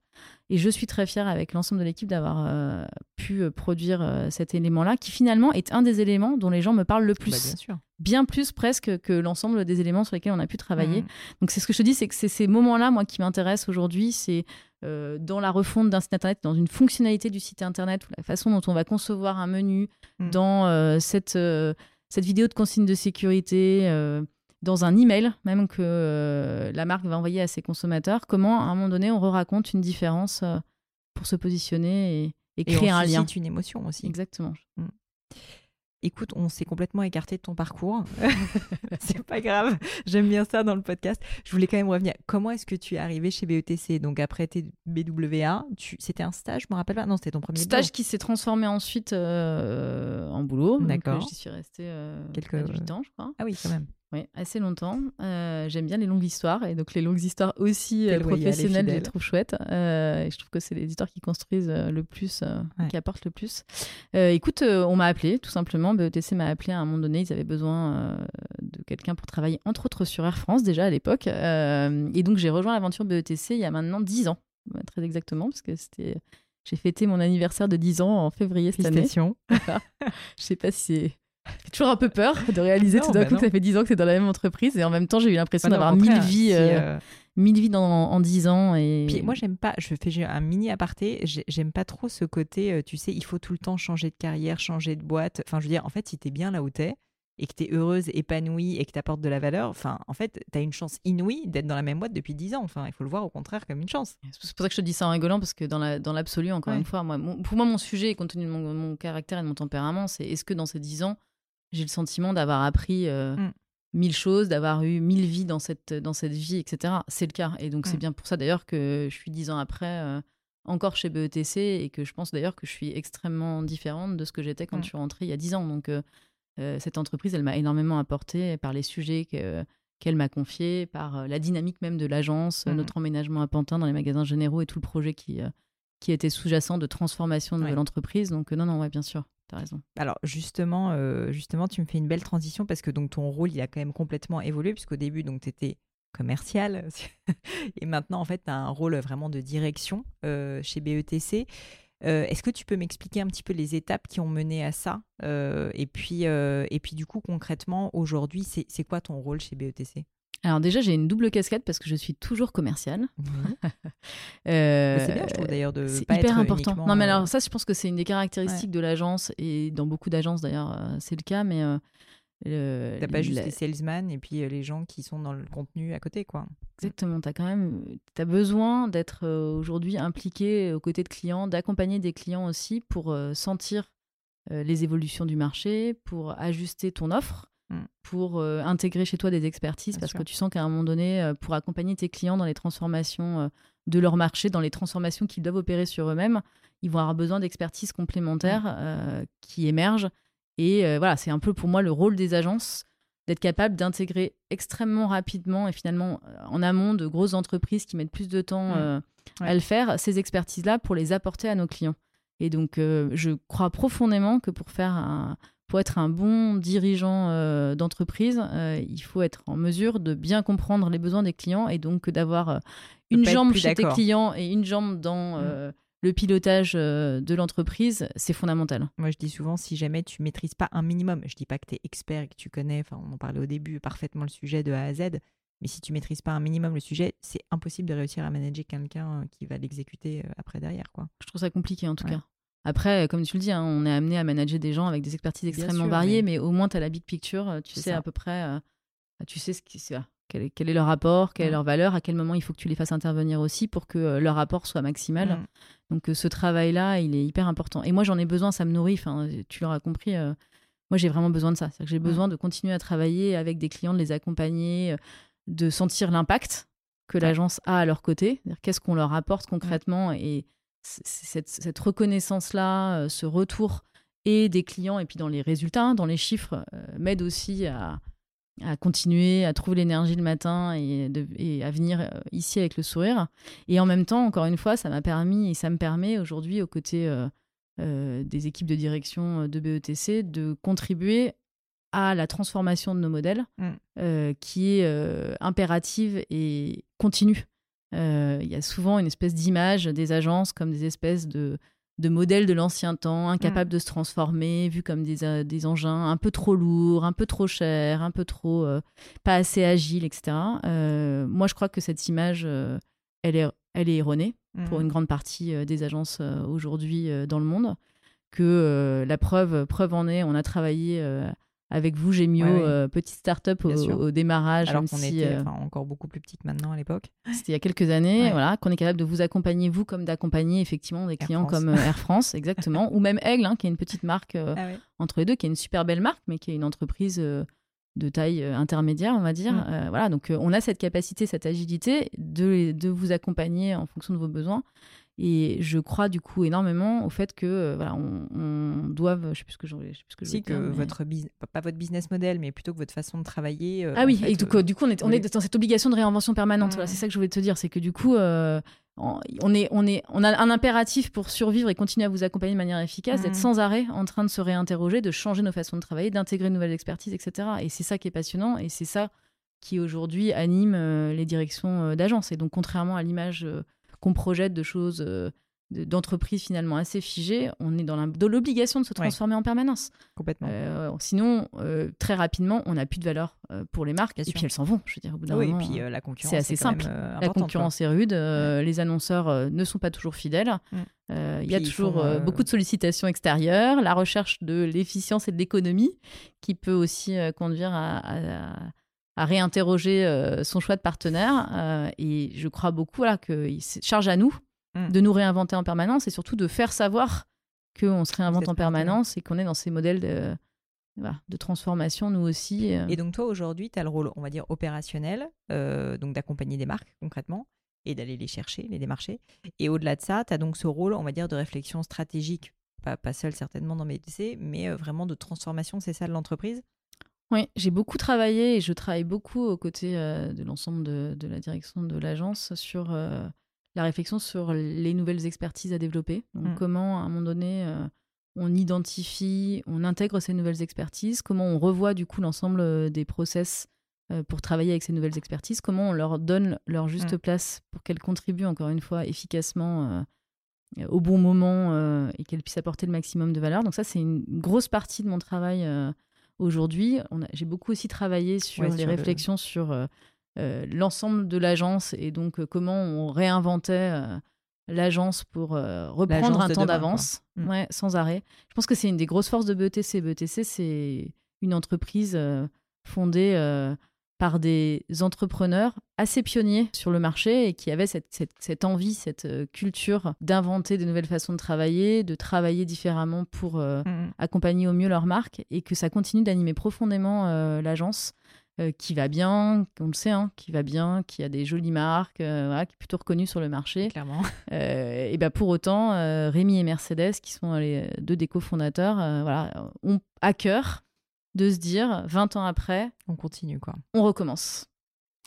Et je suis très fière avec l'ensemble de l'équipe d'avoir euh, pu produire cet élément-là, qui finalement est un des éléments dont les gens me parlent le plus. Bah, bien, sûr. bien plus presque que l'ensemble des éléments sur lesquels on a pu travailler. Mm. Donc c'est ce que je te dis, c'est que c'est ces moments-là, moi, qui m'intéressent aujourd'hui, c'est euh, dans la refonte d'un site internet, dans une fonctionnalité du site internet, ou la façon dont on va concevoir un menu, mm. dans euh, cette, euh, cette vidéo de consigne de sécurité, dans un email même que la marque va envoyer à ses consommateurs, comment à un moment donné on raconte une différence pour se positionner et, et créer un lien. une émotion aussi. Exactement. Mm. Écoute, on s'est complètement écarté de ton parcours. c'est pas grave. J'aime bien ça dans le podcast. Je voulais quand même revenir. Comment est-ce que tu es arrivé chez BETC Donc après tes BWA, tu... c'était un stage, je me rappelle pas. Non, c'était ton premier stage qui s'est transformé ensuite euh, en boulot. Euh, D'accord. J'y suis restée euh, quelques 8 ans, je crois. Ah oui, quand même. Oui, assez longtemps. Euh, j'aime bien les longues histoires et donc les longues histoires aussi euh, professionnelles, je les trouve chouettes. Euh, et je trouve que c'est les histoires qui construisent le plus, qui apportent le plus. écoute, on m'a appelé tout simplement. BETC m'a appelé à un moment donné. Ils avaient besoin de quelqu'un pour travailler entre autres sur Air France déjà à l'époque. et donc j'ai rejoint l'aventure BETC il y a maintenant 10 ans, très exactement, parce que c'était j'ai fêté mon anniversaire de 10 ans en février cette année. je sais pas si c'est j'ai toujours un peu peur de réaliser tout d'un bah coup que ça fait 10 ans que c'est dans la même entreprise et en même temps j'ai eu l'impression bah d'avoir mille vies, euh, euh, mille vies dans, en 10 ans. Et... Puis moi j'aime pas, je fais un mini aparté, j'aime pas trop ce côté, euh, tu sais, il faut tout le temps changer de carrière, changer de boîte. Enfin je veux dire, en fait si t'es bien là où t'es et que t'es heureuse, épanouie et que t'apportes de la valeur, enfin en fait t'as une chance inouïe d'être dans la même boîte depuis 10 ans. Enfin il faut le voir au contraire comme une chance. C'est pour ça que je te dis ça en rigolant parce que dans l'absolu la, dans encore une fois, moi, pour moi mon sujet, compte tenu de mon, mon caractère et de mon tempérament, c'est est-ce que dans ces 10 ans j'ai le sentiment d'avoir appris euh, mm. mille choses, d'avoir eu mille vies dans cette, dans cette vie, etc. C'est le cas. Et donc, c'est mm. bien pour ça d'ailleurs que je suis dix ans après euh, encore chez BETC et que je pense d'ailleurs que je suis extrêmement différente de ce que j'étais quand mm. je suis rentrée il y a dix ans. Donc, euh, cette entreprise, elle m'a énormément apporté par les sujets qu'elle m'a confiés, par la dynamique même de l'agence, notre emménagement à Pantin dans les magasins généraux et tout le projet qui, qui était sous-jacent de transformation de l'entreprise. Donc, non, non, ouais, bien sûr Alors justement, euh, justement, tu me fais une belle transition parce que donc ton rôle, il a quand même complètement évolué puisqu'au début, donc étais commercial et maintenant, en fait, tu as un rôle vraiment de direction euh, chez BETC. Euh, est-ce que tu peux m'expliquer un petit peu les étapes qui ont mené à ça et, puis, et puis, du coup, concrètement, aujourd'hui, c'est quoi ton rôle chez BETC alors déjà, j'ai une double casquette parce que je suis toujours commerciale. Euh, c'est bien, je trouve d'ailleurs de. C'est hyper important. Non, mais alors euh, ça, je pense que c'est une des caractéristiques de l'agence et dans beaucoup d'agences d'ailleurs, euh, c'est le cas. Mais euh, t'as pas juste les salesmen et puis les gens qui sont dans le contenu à côté, quoi. Exactement. T'as quand même, t'as besoin d'être aujourd'hui impliqué aux côtés de clients, d'accompagner des clients aussi pour sentir les évolutions du marché, pour ajuster ton offre mm. pour intégrer chez toi des expertises parce que tu sens qu'à un moment donné, pour accompagner tes clients dans les transformations de leur marché, dans les transformations qu'ils doivent opérer sur eux-mêmes, ils vont avoir besoin d'expertises complémentaires mm. qui émergent. Et voilà, c'est un peu pour moi le rôle des agences d'être capable d'intégrer extrêmement rapidement et finalement en amont de grosses entreprises qui mettent plus de temps mm. à le faire, ces expertises-là pour les apporter à nos clients. Et donc, euh, je crois profondément que pour faire un, pour être un bon dirigeant euh, d'entreprise, euh, il faut être en mesure de bien comprendre les besoins des clients et donc d'avoir une jambe chez tes clients et une jambe dans mm. le pilotage de l'entreprise, c'est fondamental. Moi, je dis souvent, si jamais tu maîtrises pas un minimum, je dis pas que tu es expert et que tu connais, enfin, on en parlait au début, parfaitement le sujet de A à Z, mais si tu maîtrises pas un minimum le sujet, c'est impossible de réussir à manager quelqu'un qui va l'exécuter après derrière. Quoi. Je trouve ça compliqué en tout cas. Après, comme tu le dis, hein, on est amené à manager des gens avec des expertises extrêmement variées, mais... au moins tu as la big picture, euh, tu sais à peu près, euh, tu sais ce qui, quel, est, quel est leur rapport, quelle est leur valeur, à quel moment il faut que tu les fasses intervenir aussi pour que euh, leur rapport soit maximal. Mm. Donc ce travail-là, il est hyper important. Et moi, j'en ai besoin, ça me nourrit. Enfin, tu l'auras compris. moi, j'ai vraiment besoin de ça. J'ai mm. besoin de continuer à travailler avec des clients, de les accompagner, de sentir l'impact que l'agence a à leur côté. Qu'est-ce qu'on leur apporte concrètement et cette, reconnaissance-là, euh, ce retour et des clients, et puis dans les résultats, dans les chiffres, euh, m'aide aussi à, continuer, à trouver l'énergie le matin et, à venir euh, ici avec le sourire. Et en même temps, encore une fois, ça m'a permis et ça me permet aujourd'hui, aux côtés des équipes de direction de BETC, de contribuer à la transformation de nos modèles, mmh. qui est impérative et continue. Euh, il y a souvent une espèce d'image des agences comme des espèces de, de modèles de l'ancien temps, incapables mm. de se transformer, vus comme des, euh, des, engins un peu trop lourds, un peu trop chers, un peu trop euh, pas assez agiles, etc. moi, je crois que cette image, elle, est, elle est erronée pour mm. une grande partie des agences aujourd'hui dans le monde. Que la preuve, preuve en est, on a travaillé avec vous, Gémio, euh, petite start-up au, démarrage. Alors qu'on était euh, encore beaucoup plus petite maintenant à l'époque. C'était il y a quelques années, voilà, qu'on est capable de vous accompagner, vous, comme d'accompagner effectivement des clients comme euh, Air France, exactement, ou même Aigle, hein, qui est une petite marque ah entre les deux, qui est une super belle marque, mais qui est une entreprise de taille intermédiaire, on va dire. Mm. voilà, donc on a cette capacité, cette agilité de, de vous accompagner en fonction de vos besoins. Et je crois du coup énormément au fait que euh, voilà, on, on doive, je sais plus ce que je, sais plus ce que si que votre pas votre business model, mais plutôt que votre façon de travailler. Euh, ah oui, et euh, du coup, on est, on est dans cette obligation de réinvention permanente. Voilà, c'est ça que je voulais te dire, c'est que du coup, on est, on est, on a un impératif pour survivre et continuer à vous accompagner de manière efficace, d'être sans arrêt en train de se réinterroger, de changer nos façons de travailler, d'intégrer de nouvelles expertises, etc. Et c'est ça qui est passionnant, et c'est ça qui aujourd'hui anime les directions d'agence. Et donc, contrairement à l'image qu'on projette de choses euh, d'entreprises finalement assez figées, on est dans l'obligation de se transformer en permanence. Complètement. Euh, sinon, euh, très rapidement, on n'a plus de valeur pour les marques, et puis elles s'en vont. Je veux dire, au bout d'un oui, et puis la concurrence. C'est assez simple. la concurrence est rude. Les annonceurs ne sont pas toujours fidèles. Mm. Il y a toujours beaucoup de sollicitations extérieures. La recherche de l'efficience et de l'économie qui peut aussi conduire à à réinterroger euh, son choix de partenaire. Euh, et je crois beaucoup là, qu'il charge à nous mm. de nous réinventer en permanence et surtout de faire savoir qu'on se réinvente en permanence et qu'on est dans ces modèles de, de transformation, nous aussi. Euh. Et donc toi, aujourd'hui, tu as le rôle, on va dire, opérationnel, donc d'accompagner des marques concrètement et d'aller les chercher, les démarcher. Et au-delà de ça, tu as donc ce rôle, on va dire, de réflexion stratégique, pas, pas seul certainement dans mes BTC, mais vraiment de transformation, c'est ça de l'entreprise? Oui, j'ai beaucoup travaillé et je travaille beaucoup aux côtés euh, de l'ensemble de, la direction de l'agence sur euh, la réflexion sur les nouvelles expertises à développer. Donc, mm. comment, à un moment donné, euh, on identifie, on intègre ces nouvelles expertises, comment on revoit du coup l'ensemble des process pour travailler avec ces nouvelles expertises, comment on leur donne leur juste mm. place pour qu'elles contribuent encore une fois efficacement au bon moment et qu'elles puissent apporter le maximum de valeur. Donc ça, c'est une grosse partie de mon travail aujourd'hui. J'ai beaucoup aussi travaillé sur les réflexions sur euh, euh, l'ensemble de l'agence et donc euh, comment on réinventait l'agence pour reprendre un temps d'avance mm. ouais, sans arrêt. Je pense que c'est une des grosses forces de BETC. BETC, c'est une entreprise fondée par des entrepreneurs assez pionniers sur le marché et qui avaient cette, envie, cette euh, culture d'inventer de nouvelles façons de travailler, de travailler différemment pour euh, mm. accompagner au mieux leur marque et que ça continue d'animer profondément euh, l'agence. qui va bien, on le sait, hein, qui va bien, qui a des jolies marques, qui est plutôt reconnu sur le marché. Clairement. et ben pour autant, Rémi et Mercedes, qui sont les deux des cofondateurs, voilà, ont à cœur de se dire 20 ans après, on continue quoi. On recommence.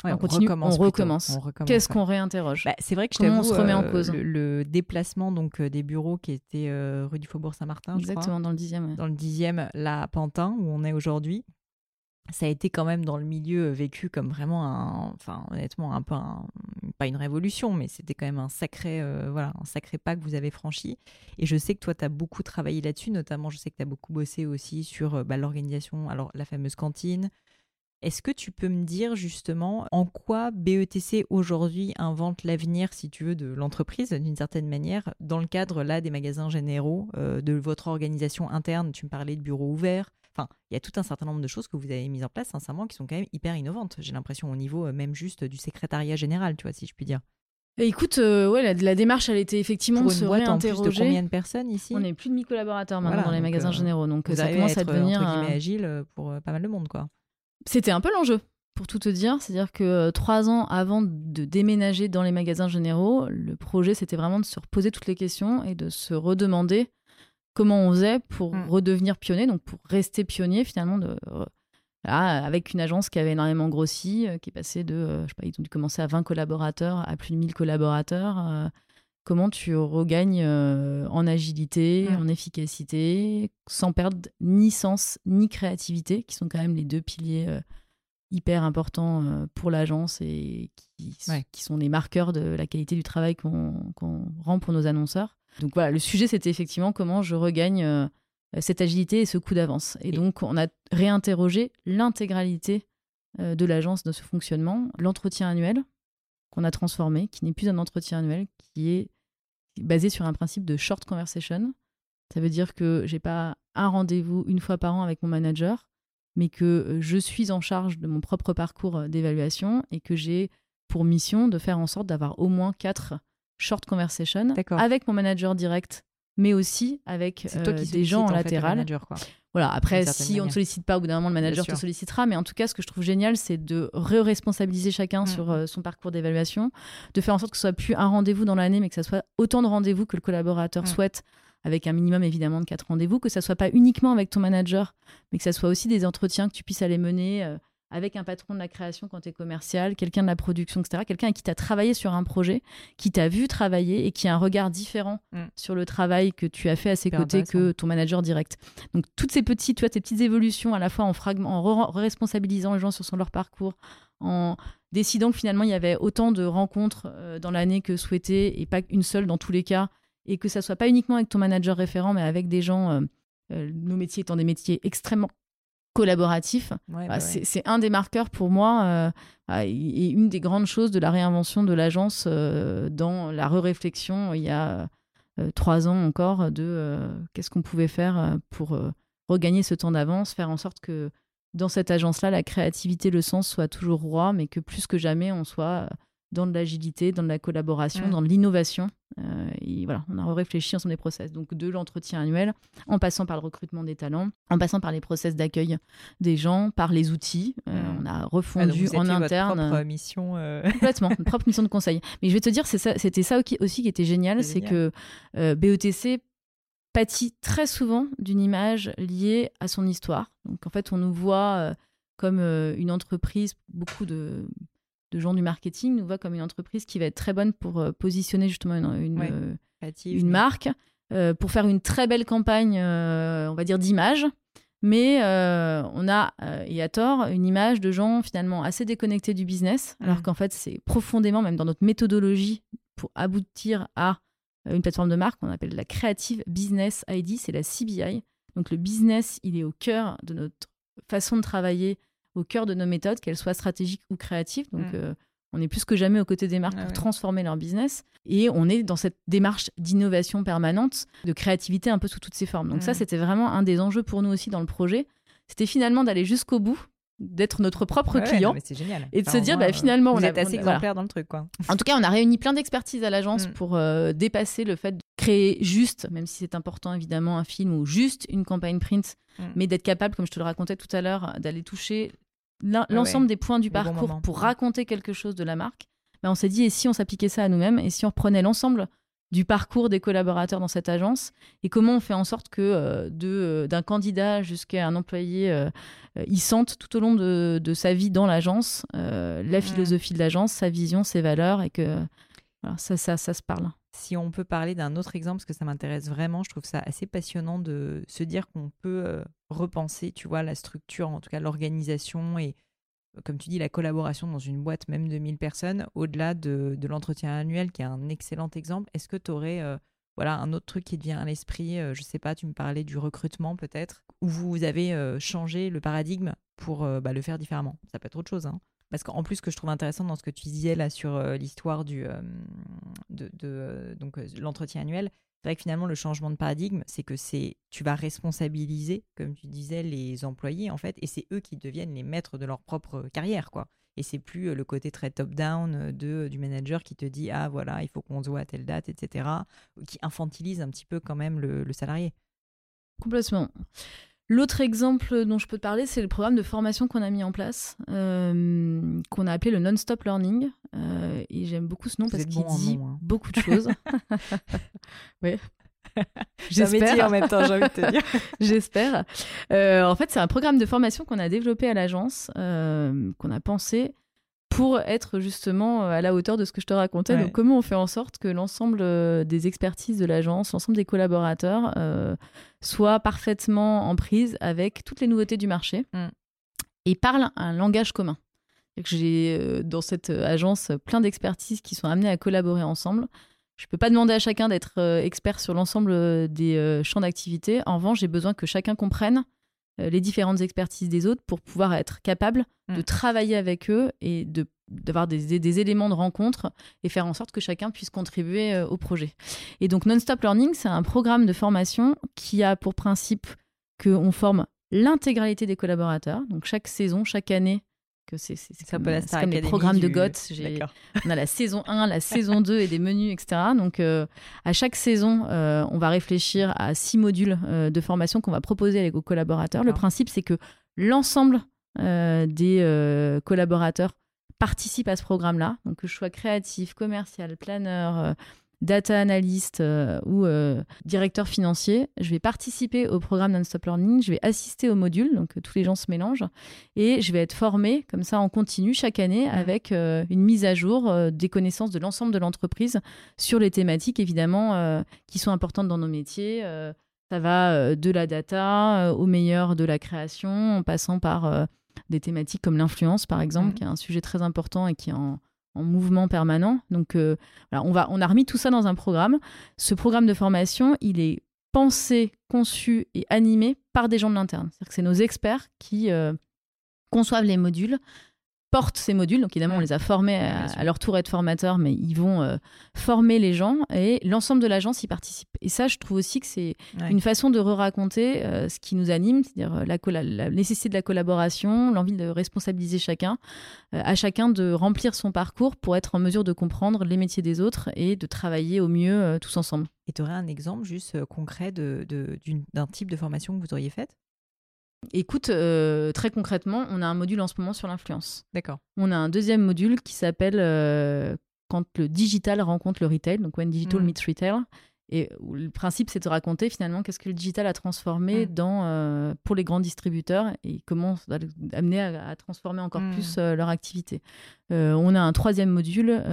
on, continue, recommence on recommence. Qu'est-ce qu'on réinterroge? Bah, C'est vrai que je on se remet en euh, cause? le, déplacement donc euh, des bureaux qui était euh, rue du Faubourg Saint-Martin, exactement dans le dixième. Dans le dixième, là à Pantin où on est aujourd'hui ça a été quand même dans le milieu vécu comme vraiment un, enfin honnêtement un peu pas une révolution, mais c'était quand même un sacré, euh, voilà, un sacré pas que vous avez franchi. Et je sais que toi, tu as beaucoup travaillé là-dessus, notamment je sais que tu as beaucoup bossé aussi sur euh, bah, l'organisation, alors la fameuse cantine. Est-ce que tu peux me dire justement en quoi BETC aujourd'hui invente l'avenir, si tu veux, de l'entreprise d'une certaine manière, dans le cadre là des magasins généraux, euh, de votre organisation interne? Tu me parlais de bureaux ouverts, Enfin, il y a tout un certain nombre de choses que vous avez mises en place, sincèrement, qui sont quand même hyper innovantes. J'ai l'impression au niveau euh, même juste du secrétariat général, tu vois, si je puis dire. écoute, euh, ouais, la, démarche, elle était effectivement Pour de se boîte. En plus de combien de personnes ici? On est plus de 1000 collaborateurs maintenant dans les magasins euh, généraux, donc ça commence à, devenir entre guillemets, agile pour pas mal de monde, quoi. C'était un peu l'enjeu. Pour tout te dire, c'est-à-dire que trois ans avant de déménager dans les magasins généraux, le projet c'était vraiment de se reposer toutes les questions et de se redemander comment on faisait pour mm. redevenir pionnier, donc pour rester pionnier finalement de, euh, avec une agence qui avait énormément grossi, euh, qui est passée de, euh, je sais pas, ils ont dû commencer à 20 collaborateurs à plus de 1000 collaborateurs. comment tu regagnes en agilité, mm. en efficacité, sans perdre ni sens ni créativité, qui sont quand même les deux piliers hyper importants pour l'agence et qui, qui, sont les marqueurs de la qualité du travail qu'on rend pour nos annonceurs. Donc voilà, le sujet, c'était effectivement comment je regagne euh, cette agilité et ce coup d'avance. Et, donc, on a réinterrogé l'intégralité euh, de l'agence, de ce fonctionnement, l'entretien annuel qu'on a transformé, qui n'est plus un entretien annuel, qui est basé sur un principe de short conversation. Ça veut dire que j'ai pas un rendez-vous une fois par an avec mon manager, mais que euh, je suis en charge de mon propre parcours d'évaluation et que j'ai pour mission de faire en sorte d'avoir au moins quatre short conversation avec mon manager direct, mais aussi avec euh, des gens en, latéral. Voilà, après, si on ne sollicite pas, au bout d'un moment, le manager te sollicitera. Mais en tout cas, ce que je trouve génial, c'est de re-responsabiliser chacun mm. sur euh, son parcours d'évaluation, de faire en sorte que ce soit plus un rendez-vous dans l'année, mais que ce soit autant de rendez-vous que le collaborateur mm. souhaite, avec un minimum évidemment de quatre rendez-vous, que ça soit pas uniquement avec ton manager, mais que ça soit aussi des entretiens que tu puisses aller mener. Euh, avec un patron de la création quand tu es commercial, quelqu'un de la production, etc. Quelqu'un qui t'a travaillé sur un projet, qui t'a vu travailler et qui a un regard différent mm. sur le travail que tu as fait à ses côtés que ton manager direct. Donc toutes ces petites, tu vois, tes petites évolutions à la fois en, fragment, en responsabilisant les gens sur son, leur parcours, en décidant que finalement il y avait autant de rencontres euh, dans l'année que souhaité et pas une seule dans tous les cas, et que ça soit pas uniquement avec ton manager référent, mais avec des gens, euh, euh, nos métiers étant des métiers extrêmement collaboratif. Bah, bah c'est un des marqueurs pour moi euh, bah, et une des grandes choses de la réinvention de l'agence euh, dans la re-réflexion il y a euh, trois ans encore de qu'est-ce qu'on pouvait faire pour regagner ce temps d'avance, faire en sorte que dans cette agence-là, la créativité, le sens soit toujours roi, mais que plus que jamais, on soit dans de l'agilité, dans de la collaboration, mm. dans de l'innovation. Euh, et voilà, on a réfléchi ensemble des process. Donc de l'entretien annuel, en passant par le recrutement des talents, en passant par les process d'accueil des gens, par les outils. Euh, mm. On a refondu ah, en interne. Votre propre mission. Euh... Complètement, une propre mission de conseil. Mais je vais te dire, c'était ça, aussi qui était génial, c'est que BETC pâtit très souvent d'une image liée à son histoire. Donc en fait, on nous voit comme une entreprise, beaucoup de de gens du marketing nous voient comme une entreprise qui va être très bonne pour euh, positionner justement une, une, euh, marque, euh, pour faire une très belle campagne, on va dire, d'image. Mais on a, et à tort, une image de gens finalement assez déconnectés du business, alors qu'en fait, c'est profondément, même dans notre méthodologie, pour aboutir à une plateforme de marque qu'on appelle la Creative Business ID, c'est la CBI. Donc le business, il est au cœur de notre façon de travailler, au cœur de nos méthodes, qu'elles soient stratégiques ou créatives. Donc, mm. euh, on est plus que jamais aux côtés des marques pour transformer leur business. Et on est dans cette démarche d'innovation permanente, de créativité un peu sous toutes ses formes. Donc, ça, mm. c'était vraiment un des enjeux pour nous aussi dans le projet. C'était finalement d'aller jusqu'au bout d'être notre propre client. génial. Et de se dire, bah, finalement, on est assez exemplaire dans le truc. Quoi. En tout cas, on a réuni plein d'expertise à l'agence mm. pour dépasser le fait de créer juste, même si c'est important évidemment, un film ou juste une campagne print, mm. mais d'être capable, comme je te le racontais tout à l'heure, d'aller toucher l'ensemble des points du parcours pour raconter quelque chose de la marque. Bah, on s'est dit, et si on s'appliquait ça à nous-mêmes, et si on reprenait l'ensemble du parcours des collaborateurs dans cette agence et comment on fait en sorte que euh, euh, d'un candidat jusqu'à un employé, euh, il sente tout au long de, sa vie dans l'agence la philosophie de l'agence, sa vision, ses valeurs et que ça, ça, ça se parle. Si on peut parler d'un autre exemple, parce que ça m'intéresse vraiment, je trouve ça assez passionnant de se dire qu'on peut repenser, tu vois, la structure, en tout cas l'organisation et comme tu dis, la collaboration dans une boîte même de 1000 personnes, au-delà de, l'entretien annuel, qui est un excellent exemple, est-ce que tu aurais euh, voilà, un autre truc qui te vient à l'esprit euh, Je sais pas, tu me parlais du recrutement peut-être, où vous avez euh, changé le paradigme pour bah, le faire différemment? Ça peut être autre chose. Hein. Parce qu'en plus, ce que je trouve intéressant dans ce que tu disais là sur l'histoire du de, donc l'entretien annuel, c'est vrai que finalement, le changement de paradigme, c'est que c'est tu vas responsabiliser, comme tu disais, les employés, en fait, et c'est eux qui deviennent les maîtres de leur propre carrière, quoi. Et c'est plus euh, le côté très top-down euh, du manager qui te dit ah voilà il faut qu'on se voit à telle date etc qui infantilise un petit peu quand même le salarié. Complètement. L'autre exemple dont je peux te parler, c'est le programme de formation qu'on a mis en place, euh, qu'on a appelé le Non-Stop Learning. Euh, et j'aime beaucoup ce nom parce qu'il dit hein. beaucoup de choses. oui. J'espère. en même temps, j'ai envie de te dire. J'espère. Euh, en fait, c'est un programme de formation qu'on a développé à l'agence, qu'on a pensé pour être justement euh, à la hauteur de ce que je te racontais. Donc, comment on fait en sorte que l'ensemble euh, des expertises de l'agence, l'ensemble des collaborateurs euh, soient parfaitement en prise avec toutes les nouveautés du marché mm. et parlent un langage commun? J'ai dans cette agence plein d'expertises qui sont amenées à collaborer ensemble. Je ne peux pas demander à chacun d'être expert sur l'ensemble des champs d'activité. En revanche, j'ai besoin que chacun comprenne les différentes expertises des autres pour pouvoir être capable de mm. travailler avec eux et de d'avoir des, des, éléments de rencontre et faire en sorte que chacun puisse contribuer euh, au projet. Et donc Non-Stop Learning, c'est un programme de formation qui a pour principe qu'on forme l'intégralité des collaborateurs. Donc chaque saison, chaque année, que c'est comme, comme les programmes de GOTS. On a la saison 1, la saison 2 et des menus, etc. Donc, euh, à chaque saison, euh, on va réfléchir à six modules euh, de formation qu'on va proposer avec aux collaborateurs. Le principe, c'est que l'ensemble des collaborateurs participent à ce programme-là. Donc, que je sois créatif, commercial, planeur, data analyst euh, ou euh, directeur financier, je vais participer au programme Non-Stop Learning, je vais assister au module, donc euh, tous les gens se mélangent, et je vais être formé comme ça en continu chaque année avec une mise à jour des connaissances de l'ensemble de l'entreprise sur les thématiques évidemment qui sont importantes dans nos métiers. ça va de la data au meilleur de la création, en passant par des thématiques comme l'influence par exemple, mmh. qui est un sujet très important et qui est en en mouvement permanent. Donc, euh, on, va, on a remis tout ça dans un programme. Ce programme de formation, il est pensé, conçu et animé par des gens de l'interne. C'est-à-dire que c'est nos experts qui euh, conçoivent les modules, portent ces modules. Donc évidemment, on les a formés à, leur tour être formateurs, mais ils vont euh, former les gens et l'ensemble de l'agence y participe. Et ça, je trouve aussi que c'est une façon de re-raconter euh, ce qui nous anime, c'est-à-dire euh, la, la, nécessité de la collaboration, l'envie de responsabiliser chacun, à chacun de remplir son parcours pour être en mesure de comprendre les métiers des autres et de travailler au mieux tous ensemble. Et tu aurais un exemple juste concret d'un de, d'un type de formation que vous auriez faite? Écoute, euh, très concrètement, on a un module en ce moment sur l'influence. D'accord. On a un deuxième module qui s'appelle euh, Quand le digital rencontre le retail, donc When Digital mm. meets Retail. Et le principe, c'est de raconter finalement qu'est-ce que le digital a transformé mm. dans, euh, pour les grands distributeurs et comment ça va amener à, transformer encore mm. plus leur activité. on a un troisième module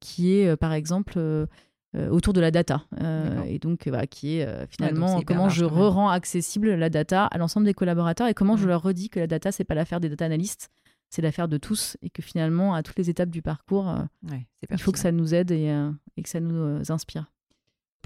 qui est, par exemple, autour de la data. Euh, et donc, voilà, qui est euh, finalement comment je rends accessible la data à l'ensemble des collaborateurs et comment je mm. leur redis que la data, c'est pas l'affaire des data analystes, c'est l'affaire de tous et que finalement, à toutes les étapes du parcours, il faut que ça nous aide et, et que ça nous inspire.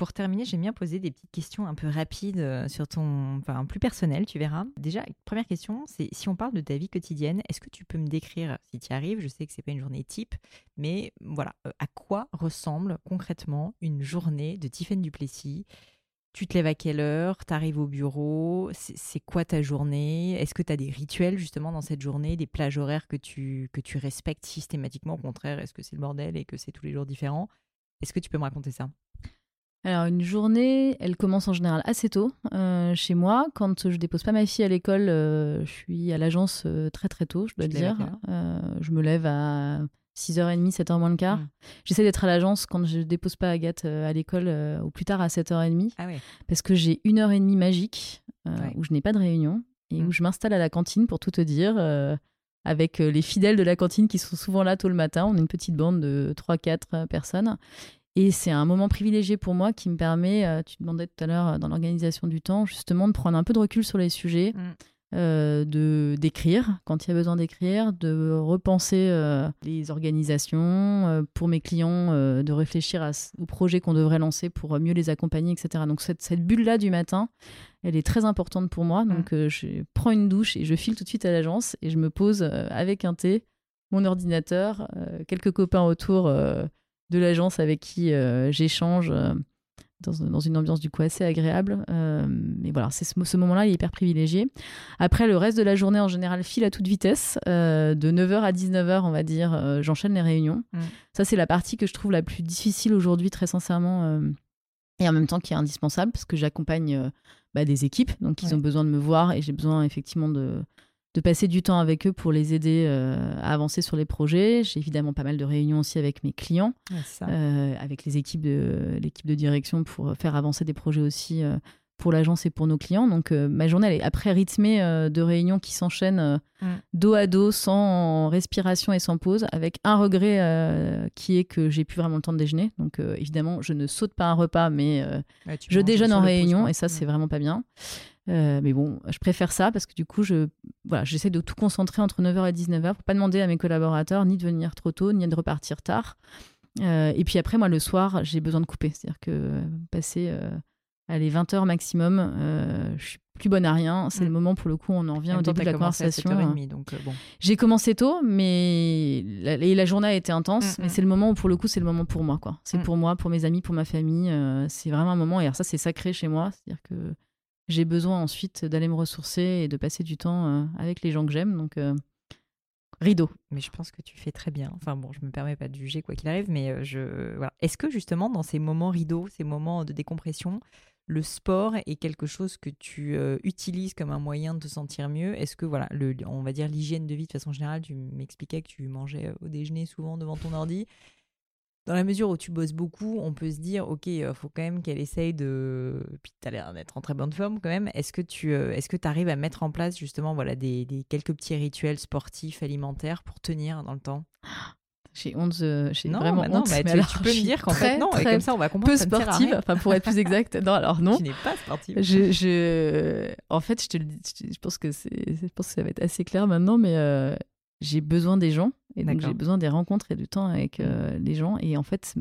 Pour terminer, j'aime bien poser des petites questions un peu rapides euh, sur ton, enfin plus personnel, tu verras. Déjà, première question, c'est si on parle de ta vie quotidienne, est-ce que tu peux me décrire, si tu y arrives, je sais que c'est pas une journée type, mais voilà, euh, à quoi ressemble concrètement une journée de Tiffaine Duplessis tu te lèves à quelle heure? Tu arrives au bureau? C'est quoi ta journée? Est-ce que tu as des rituels justement dans cette journée, des plages horaires que tu, que tu respectes systématiquement? Au contraire, est-ce que c'est le bordel et que c'est tous les jours différents Est-ce que tu peux me raconter ça? Alors une journée, elle commence en général assez tôt euh, chez moi. Quand je dépose pas ma fille à l'école, euh, je suis à l'agence euh, très très tôt, je dois dire. je me lève à 6h30, 7h moins le quart. Mmh. J'essaie d'être à l'agence quand je dépose pas Agathe à l'école ou plus tard à 7h30. Ah Parce que j'ai une heure et demie magique où je n'ai pas de réunion et où mmh. je m'installe à la cantine pour tout te dire avec les fidèles de la cantine qui sont souvent là tôt le matin. On est une petite bande de 3-4 personnes. Et c'est un moment privilégié pour moi qui me permet, euh, tu demandais tout à l'heure euh, dans l'organisation du temps, justement de prendre un peu de recul sur les sujets, mm. euh, de d'écrire quand il y a besoin d'écrire, de repenser les organisations pour mes clients, de réfléchir à, aux projets qu'on devrait lancer pour mieux les accompagner, etc. Donc cette, cette bulle-là du matin, elle est très importante pour moi. Donc mm. je prends une douche et je file tout de suite à l'agence et je me pose avec un thé, mon ordinateur, quelques copains autour de l'agence avec qui euh, j'échange euh, dans, une ambiance du coup assez agréable. Euh, mais voilà, c'est ce, moment-là, il est hyper privilégié. Après, le reste de la journée, en général, file à toute vitesse. de 9h à 19h, on va dire, j'enchaîne les réunions. Mm. Ça, c'est la partie que je trouve la plus difficile aujourd'hui, très sincèrement. et en même temps qui est indispensable, parce que j'accompagne bah, des équipes, donc ils ont besoin de me voir et j'ai besoin effectivement de, de passer du temps avec eux pour les aider euh, à avancer sur les projets. J'ai évidemment pas mal de réunions aussi avec mes clients, euh, avec les équipes de l'équipe de direction pour faire avancer des projets aussi euh, pour l'agence et pour nos clients. Donc ma journée elle est après rythmée de réunions qui s'enchaînent mm. dos à dos, sans respiration et sans pause, avec un regret qui est que j'ai plus vraiment le temps de déjeuner. Donc évidemment je ne saute pas un repas, mais je déjeune en réunion et ça c'est mm. vraiment pas bien. Euh, mais bon, je préfère ça parce que du coup, je, voilà, j'essaie de tout concentrer entre 9h et 19h pour pas demander à mes collaborateurs ni de venir trop tôt, ni de repartir tard. Euh, et puis après, moi, le soir, j'ai besoin de couper. C'est-à-dire que passer euh, les 20h maximum, je suis plus bonne à rien. C'est le mm. moment, pour le coup, on en vient au début de la conversation. bon. J'ai commencé tôt, mais la, et la journée a été intense. Mm, mais mm. c'est le moment où, pour le coup, c'est le moment pour moi. quoi. C'est pour moi, pour mes amis, pour ma famille. c'est vraiment un moment. Et alors ça, c'est sacré chez moi. C'est-à-dire que j'ai besoin ensuite d'aller me ressourcer et de passer du temps euh, avec les gens que j'aime. Donc, euh, rideau. Mais je pense que tu fais très bien. Enfin bon, je me permets pas de juger quoi qu'il arrive, mais euh, je. Est-ce que justement dans ces moments rideaux, ces moments de décompression, le sport est quelque chose que tu utilises comme un moyen de te sentir mieux? Est-ce que voilà, le, on va dire l'hygiène de vie de façon générale, tu m'expliquais que tu mangeais au déjeuner souvent devant ton ordi dans la mesure où tu bosses beaucoup, on peut se dire, ok, il euh, faut quand même qu'elle essaye de. Puis tu as l'air d'être en très bonne forme quand même. Est-ce que tu euh, est-ce que arrives à mettre en place justement voilà, des, des, quelques petits rituels sportifs, alimentaires pour tenir dans le temps? J'ai honte, j'ai vraiment bah honte. mais tu, alors, tu, peux me dire qu'en fait non, et comme ça on va comprendre. Peu sportive, enfin pour être plus exact. Non, alors non. Tu n'es pas sportive. Je, je, en fait, je te le dis, je pense que c'est, je pense que ça va être assez clair maintenant, mais euh, j'ai besoin des gens et donc j'ai besoin des rencontres et du temps avec euh, les gens et en fait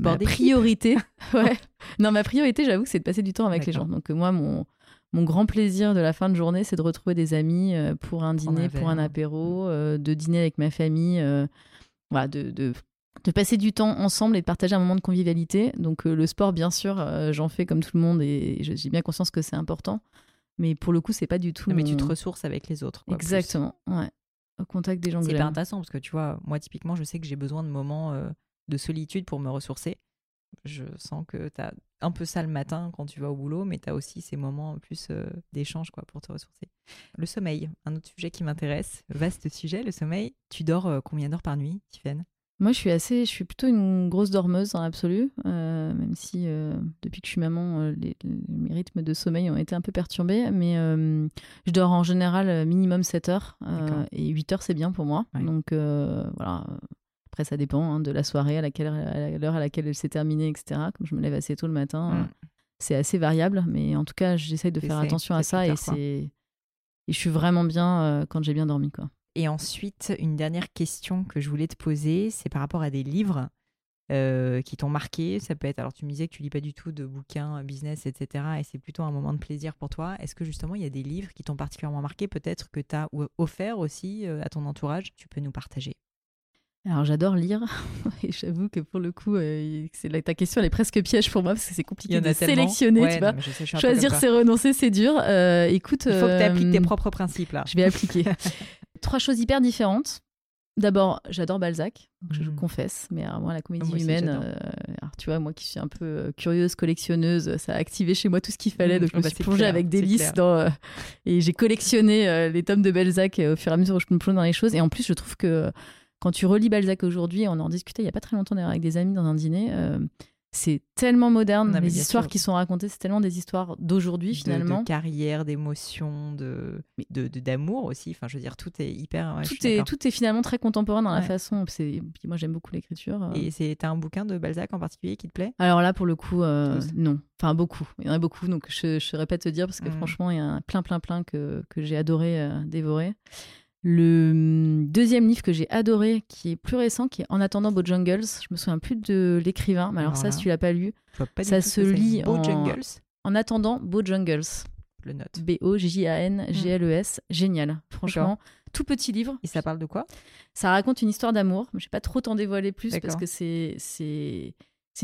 ma priorité ouais non ma priorité j'avoue c'est de passer du temps avec les gens donc euh, moi mon mon grand plaisir de la fin de journée c'est de retrouver des amis euh, pour un dîner pour un apéro de dîner avec ma famille voilà de, de de passer du temps ensemble et de partager un moment de convivialité. Donc le sport, bien sûr, j'en fais comme tout le monde et j'ai bien conscience que c'est important. Mais pour le coup, c'est pas du tout. mais tu te ressources avec les autres. Exactement. Ouais au contact des gens C'est pas intéressant parce que tu vois, moi typiquement, je sais que j'ai besoin de moments euh, de solitude pour me ressourcer. Je sens que tu as un peu ça le matin quand tu vas au boulot, mais tu as aussi ces moments plus euh, d'échange quoi pour te ressourcer. Le sommeil, un autre sujet qui m'intéresse, vaste sujet, le sommeil. Tu dors euh, combien d'heures par nuit, Tiffany? Moi, je suis assez, je suis plutôt une grosse dormeuse dans l'absolu, euh, même si euh, depuis que je suis maman, euh, les, mes rythmes de sommeil ont été un peu perturbés. Mais je dors en général minimum 7 heures et 8 heures, c'est bien pour moi. Donc voilà. Après, ça dépend hein, de la soirée, à laquelle, à l'heure à laquelle elle s'est terminée, etc. Comme je me lève assez tôt le matin, mm. c'est assez variable. Mais en tout cas, j'essaye de faire attention à ça et c'est, et je suis vraiment bien quand j'ai bien dormi, quoi. Et ensuite, une dernière question que je voulais te poser, c'est par rapport à des livres euh, qui t'ont marqué. Ça peut être, alors tu me disais que tu lis pas du tout de bouquins business, etc. Et c'est plutôt un moment de plaisir pour toi. Est-ce que justement il y a des livres qui t'ont particulièrement marqué, peut-être que tu as offert aussi euh, à ton entourage? Tu peux nous partager Alors j'adore lire et j'avoue que pour le coup, euh, c'est ta question elle est presque piège pour moi parce que c'est compliqué de sélectionner, tu vois. Choisir c'est renoncer, c'est dur. Euh, écoute, il faut que tu appliques tes propres principes là. Je vais appliquer trois choses hyper différentes. D'abord, j'adore Balzac, je le mmh. confesse, mais moi, la comédie humaine, euh, tu vois, moi qui suis un peu euh, curieuse, collectionneuse, ça a activé chez moi tout ce qu'il fallait, mmh, donc je me suis plongée avec délice dans. Euh, et j'ai collectionné les tomes de Balzac au fur et à mesure où je me plonge dans les choses. Et en plus, je trouve que quand tu relis Balzac aujourd'hui, on en discutait il n'y a pas très longtemps d'ailleurs avec des amis dans un dîner, c'est tellement moderne. les histoires qui sont racontées, c'est tellement des histoires d'aujourd'hui finalement. De, carrière, d'émotion, de d'amour aussi. Enfin, je veux dire, tout est hyper. tout est tout est finalement très contemporain dans la façon. Puis moi, j'aime beaucoup l'écriture. Euh. Et c'est un bouquin de Balzac en particulier qui te plaît? Alors là, pour le coup, euh, non. Enfin, beaucoup. Il y en a beaucoup. Donc, je pas te dire parce que mmh. franchement, il y a plein, plein, plein que, que j'ai adoré euh, dévorer. Le hum, deuxième livre que j'ai adoré, qui est plus récent, qui est En attendant Bojangles. Je me souviens plus de l'écrivain, mais alors, ça, si tu l'as pas lu, ça se lit en... en attendant Bojangles. Le note. B-O-J-A-N-G-L-E-S. Génial. Franchement, tout petit livre. Et ça parle de quoi? Ça raconte une histoire d'amour. Je vais pas trop t'en dévoiler plus parce que c'est c'est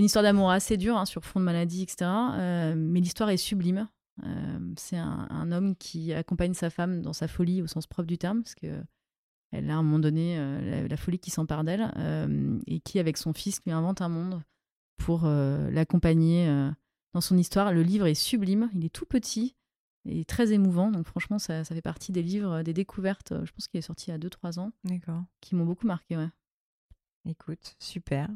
une histoire d'amour assez dure hein, sur fond de maladie, etc. Euh, mais l'histoire est sublime. Euh, c'est un, homme qui accompagne sa femme dans sa folie au sens propre du terme, parce que elle a à un moment donné euh, la, folie qui s'empare d'elle, euh, et qui, avec son fils, lui invente un monde pour l'accompagner dans son histoire. Le livre est sublime, il est tout petit et très émouvant, donc franchement, ça, ça fait partie des livres, des découvertes, je pense qu'il est sorti il y a 2-3 ans, qui m'ont beaucoup marqué. Ouais. Écoute, super.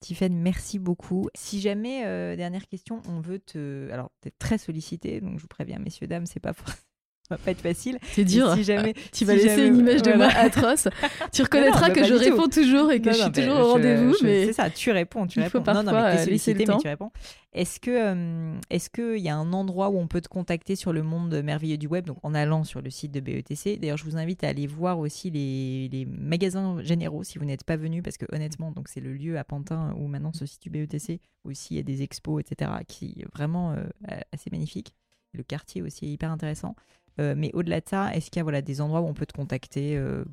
Tiffany, merci beaucoup. Si jamais, euh, dernière question, on veut te. Alors, tu très sollicité, donc je vous préviens, messieurs, dames, c'est pas va pas être facile. C'est dur. Si jamais, tu vas laisser une image de moi atroce. Tu reconnaîtras que je réponds toujours et que je suis toujours au rendez-vous. Mais c'est ça, tu réponds, tu réponds. non, non, mais sollicité, mais tu réponds. Est-ce que euh, est-ce qu'il y a un endroit où on peut te contacter sur le monde merveilleux du web, donc en allant sur le site de BETC D'ailleurs, je vous invite à aller voir aussi les, les magasins généraux si vous n'êtes pas venu, parce que honnêtement, donc c'est le lieu à Pantin où maintenant se situe BETC, où aussi il y a des expos, etc., qui est vraiment euh, assez magnifique. Le quartier aussi est hyper intéressant. Euh, mais au-delà de ça, est-ce qu'il y a voilà, des endroits où on peut te contacter euh,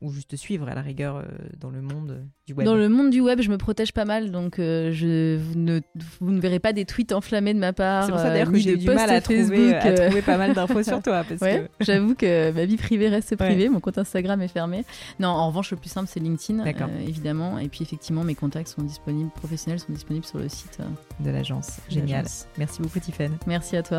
ou juste te suivre à la rigueur euh, dans le monde du web? Dans le monde du web, je me protège pas mal, donc je, vous, ne, vous ne verrez pas des tweets enflammés de ma part. C'est pour ça d'ailleurs que j'ai du mal à trouver, à trouver, pas mal d'infos sur toi. Que... J'avoue que ma vie privée reste privée, mon compte Instagram est fermé. Non, en revanche, le plus simple, c'est LinkedIn, évidemment. Et puis effectivement, mes contacts sont disponibles, professionnels sont disponibles sur le site de l'agence. Génial. Merci beaucoup, Tiffany. Merci à toi.